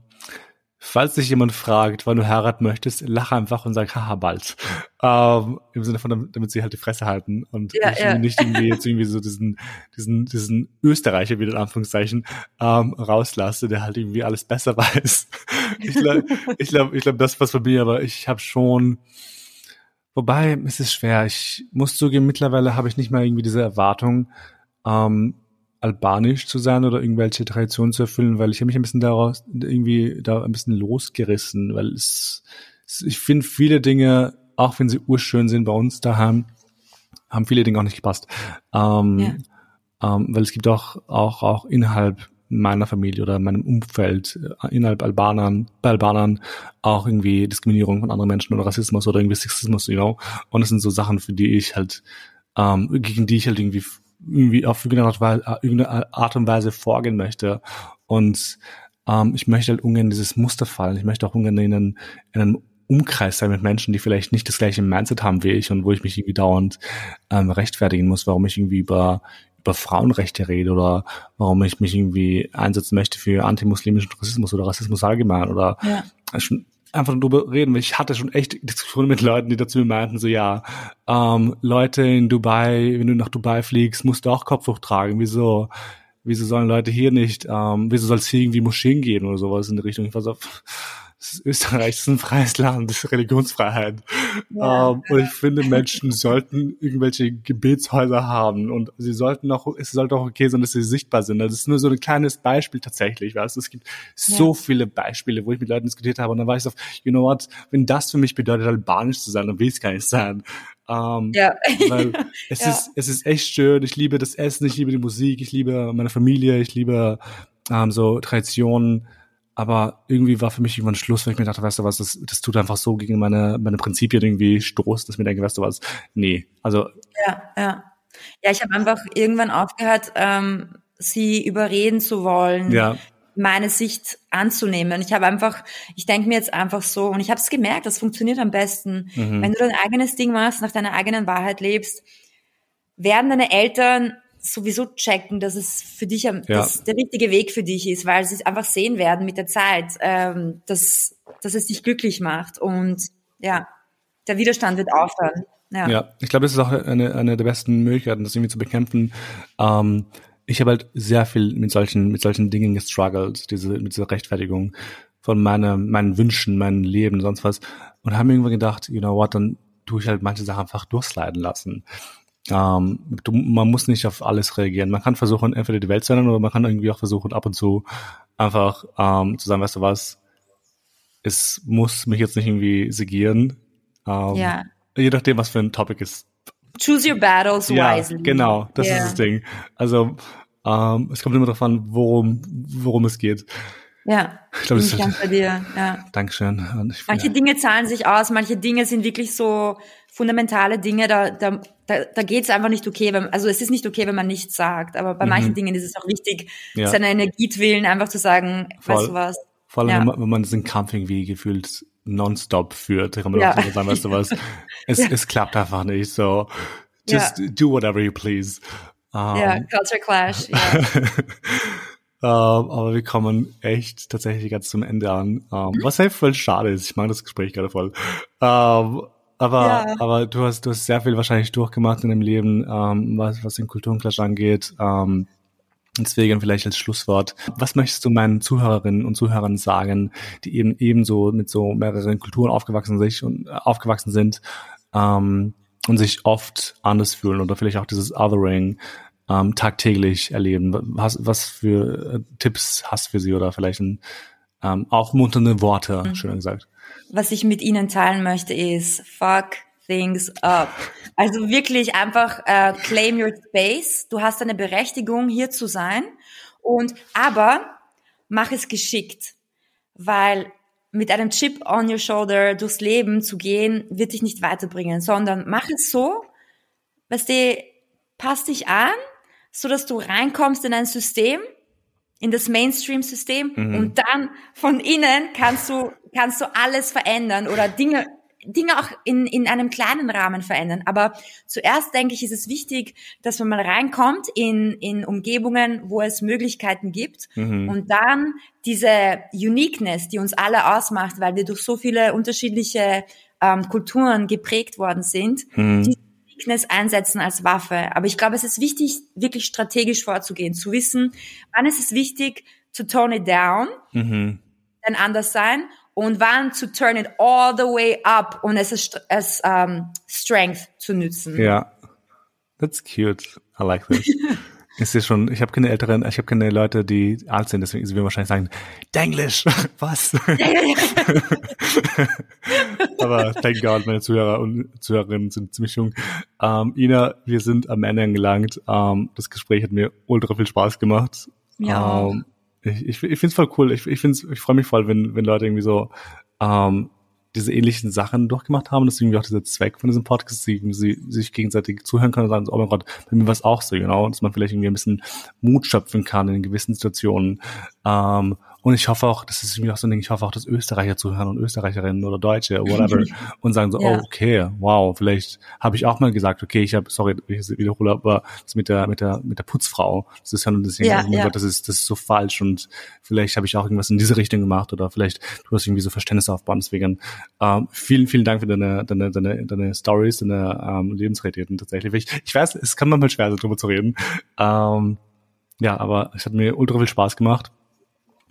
Falls sich jemand fragt, wann du heiraten möchtest, lach einfach und sag, haha, bald. Ähm, Im Sinne von, damit sie halt die Fresse halten und ja, nicht, ja. nicht irgendwie jetzt irgendwie so diesen, diesen, diesen Österreicher wieder in Anführungszeichen ähm, rauslasse, der halt irgendwie alles besser [LAUGHS] weiß. ich glaube, ich glaube, ich glaube, das was bei mir, aber ich habe schon, wobei es ist schwer. Ich muss zugeben, mittlerweile habe ich nicht mehr irgendwie diese Erwartung, ähm, albanisch zu sein oder irgendwelche Traditionen zu erfüllen, weil ich habe mich ein bisschen daraus irgendwie da ein bisschen losgerissen, weil es, ich finde viele Dinge, auch wenn sie urschön sind bei uns daheim, haben viele Dinge auch nicht gepasst. Ähm, ja. ähm, weil es gibt auch, auch, auch innerhalb meiner Familie oder meinem Umfeld, äh, innerhalb Albanern, bei Albanern auch irgendwie Diskriminierung von anderen Menschen oder Rassismus oder irgendwie Sexismus, you know. Und das sind so Sachen, für die ich halt, ähm, gegen die ich halt irgendwie irgendwie auf irgendeine Art und Weise vorgehen möchte. Und ähm, ich möchte halt ungern dieses Muster fallen. Ich möchte auch ungern in einen, in einen Umkreis sein mit Menschen, die vielleicht nicht das gleiche Mindset haben wie ich und wo ich mich irgendwie dauernd ähm, rechtfertigen muss, warum ich irgendwie über über Frauenrechte rede oder warum ich mich irgendwie einsetzen möchte für antimuslimischen Rassismus oder Rassismus allgemein oder ja. schon einfach drüber reden. Ich hatte schon echt Diskussionen mit Leuten, die dazu meinten, so ja, ähm, Leute in Dubai, wenn du nach Dubai fliegst, musst du auch Kopftuch tragen. Wieso? wieso sollen Leute hier nicht, ähm, wieso soll es hier irgendwie Moscheen geben oder sowas in die Richtung? Ich war so, Österreich ist ein freies Land, das ist Religionsfreiheit. Ja. Ähm, und ich finde, Menschen sollten irgendwelche Gebetshäuser haben und sie sollten auch, es sollte auch okay sein, dass sie sichtbar sind. Das ist nur so ein kleines Beispiel tatsächlich, weißt du? Es gibt so ja. viele Beispiele, wo ich mit Leuten diskutiert habe und dann war ich so, you know what, wenn das für mich bedeutet, albanisch zu sein, dann will es gar nicht sein. Ähm, ja. Weil [LAUGHS] es ja. ist, es ist echt schön. Ich liebe das Essen, ich liebe die Musik, ich liebe meine Familie, ich liebe ähm, so Traditionen aber irgendwie war für mich irgendwann Schluss, weil ich mir dachte, weißt du was, das, das tut einfach so gegen meine, meine Prinzipien irgendwie Stoß, dass ich mir denke, weißt du was, nee, also. Ja, ja. Ja, ich habe einfach irgendwann aufgehört, ähm, sie überreden zu wollen, ja. meine Sicht anzunehmen. Ich habe einfach, ich denke mir jetzt einfach so, und ich habe es gemerkt, das funktioniert am besten. Mhm. Wenn du dein eigenes Ding machst, nach deiner eigenen Wahrheit lebst, werden deine Eltern sowieso checken, dass es für dich ja. dass der richtige Weg für dich ist, weil sie es einfach sehen werden mit der Zeit, ähm, dass, dass es dich glücklich macht und ja, der Widerstand wird aufhören. Ja, ja ich glaube, das ist auch eine, eine der besten Möglichkeiten, das irgendwie zu bekämpfen. Ähm, ich habe halt sehr viel mit solchen, mit solchen Dingen gestruggelt, diese, mit dieser Rechtfertigung von meine, meinen Wünschen, meinem Leben, sonst was. Und habe mir irgendwann gedacht, you know what, dann tue ich halt manche Sachen einfach durchsliden lassen. Ähm, du, man muss nicht auf alles reagieren. Man kann versuchen, entweder die Welt zu ändern oder man kann irgendwie auch versuchen, ab und zu einfach ähm, zu sagen, weißt du was, es muss mich jetzt nicht irgendwie segieren. Ähm, ja. Je nachdem, was für ein Topic ist. Choose your battles ja, wisely. Genau, das yeah. ist das Ding. Also ähm, es kommt immer darauf an, worum, worum es geht. Ja, ich glaube, bin ich ganz bei dir. Ja. Dankeschön. Ich, manche ja. Dinge zahlen sich aus, manche Dinge sind wirklich so fundamentale Dinge, da, da, da, da geht es einfach nicht okay. Wenn, also es ist nicht okay, wenn man nichts sagt, aber bei mhm. manchen Dingen ist es auch wichtig, ja. seine Energie zu wählen, einfach zu sagen, Voll. weißt du was. Vor allem, ja. wenn, man, wenn man diesen Kampf irgendwie gefühlt nonstop führt, kann man ja. auch sagen, weißt du was, [LAUGHS] es, es klappt einfach nicht, so just do whatever you please. Um, ja, ähm, Culture Clash. Uh, [LAUGHS] aber wir kommen echt tatsächlich ganz zum Ende an. Um, ähm, was halt voll schade ist. Ich mag das Gespräch gerade voll. Um, aber, ja. aber du hast, du hast sehr viel wahrscheinlich durchgemacht in dem Leben, was, was den Kulturenclash angeht. Deswegen vielleicht als Schlusswort. Was möchtest du meinen Zuhörerinnen und Zuhörern sagen, die eben ebenso mit so mehreren Kulturen aufgewachsen sich und äh, aufgewachsen sind ähm, und sich oft anders fühlen oder vielleicht auch dieses Othering ähm, tagtäglich erleben. Was, was für äh, Tipps hast du für sie oder vielleicht ein, ähm, aufmunternde Worte, mhm. schöner gesagt? Was ich mit ihnen teilen möchte ist, fuck things up. Also wirklich einfach äh, claim your space. Du hast eine Berechtigung, hier zu sein. Und aber mach es geschickt, weil mit einem Chip on your shoulder durchs Leben zu gehen, wird dich nicht weiterbringen, sondern mach es so, weißt du, passt dich an, so dass du reinkommst in ein System, in das Mainstream-System mhm. und dann von innen kannst du, kannst du alles verändern oder Dinge, Dinge auch in, in einem kleinen Rahmen verändern. Aber zuerst denke ich, ist es wichtig, dass man mal reinkommt in, in Umgebungen, wo es Möglichkeiten gibt mhm. und dann diese Uniqueness, die uns alle ausmacht, weil wir durch so viele unterschiedliche ähm, Kulturen geprägt worden sind, mhm. die Weakness einsetzen als Waffe. Aber ich glaube, es ist wichtig, wirklich strategisch vorzugehen, zu wissen, wann ist es wichtig, to tone it down, mhm. dann anders sein und wann zu turn it all the way up und es ist als um, ähm, Strength zu nützen. Ja, that's cute. I like this. [LAUGHS] ist ja schon, ich habe keine älteren, ich habe keine Leute, die alt sind, deswegen sie werden wahrscheinlich sagen, Denglisch, [LAUGHS] was? [LAUGHS] Aber thank God, meine Zuhörer und Zuhörerinnen sind ziemlich jung. Ähm, Ina, wir sind am Ende angelangt. Ähm, das Gespräch hat mir ultra viel Spaß gemacht. Ja. Ähm, ich ich, ich finde es voll cool. Ich, ich, find's, ich freue mich voll, wenn, wenn Leute irgendwie so ähm, diese ähnlichen Sachen durchgemacht haben. Das ist irgendwie auch dieser Zweck von diesem Podcast, sie, sie sich gegenseitig zuhören können und sagen, oh mein Gott, bei mir war es auch so, genau, dass man vielleicht irgendwie ein bisschen Mut schöpfen kann in gewissen Situationen. Ähm, und ich hoffe auch, das ist irgendwie auch so ein Ding, ich hoffe auch, dass Österreicher zuhören und Österreicherinnen oder Deutsche, whatever, [LAUGHS] und sagen so, ja. oh, okay, wow, vielleicht habe ich auch mal gesagt, okay, ich habe, sorry, ich wiederhole, aber das mit der, mit der, mit der Putzfrau, das ist ja, das, ja, oh ja. das ist, das ist so falsch und vielleicht habe ich auch irgendwas in diese Richtung gemacht oder vielleicht du hast irgendwie so Verständnis aufbauen. Deswegen ähm, vielen, vielen Dank für deine, deine, deine, deine Stories, deine ähm, Lebensrealitäten tatsächlich. Ich, ich weiß, es kann manchmal schwer sein, darüber zu reden. Ähm, ja, aber es hat mir ultra viel Spaß gemacht.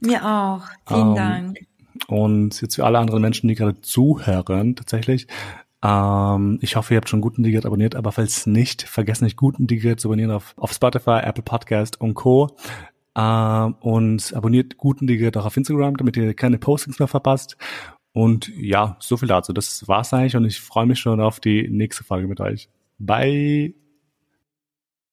Mir auch. Vielen ähm, Dank. Und jetzt für alle anderen Menschen, die gerade zuhören, tatsächlich, ähm, ich hoffe, ihr habt schon Guten Digit abonniert, aber falls nicht, vergesst nicht, Guten Digit zu abonnieren auf, auf Spotify, Apple Podcast und Co. Ähm, und abonniert Guten Digit auch auf Instagram, damit ihr keine Postings mehr verpasst. Und ja, so viel dazu. Das war's eigentlich und ich freue mich schon auf die nächste Folge mit euch. Bye!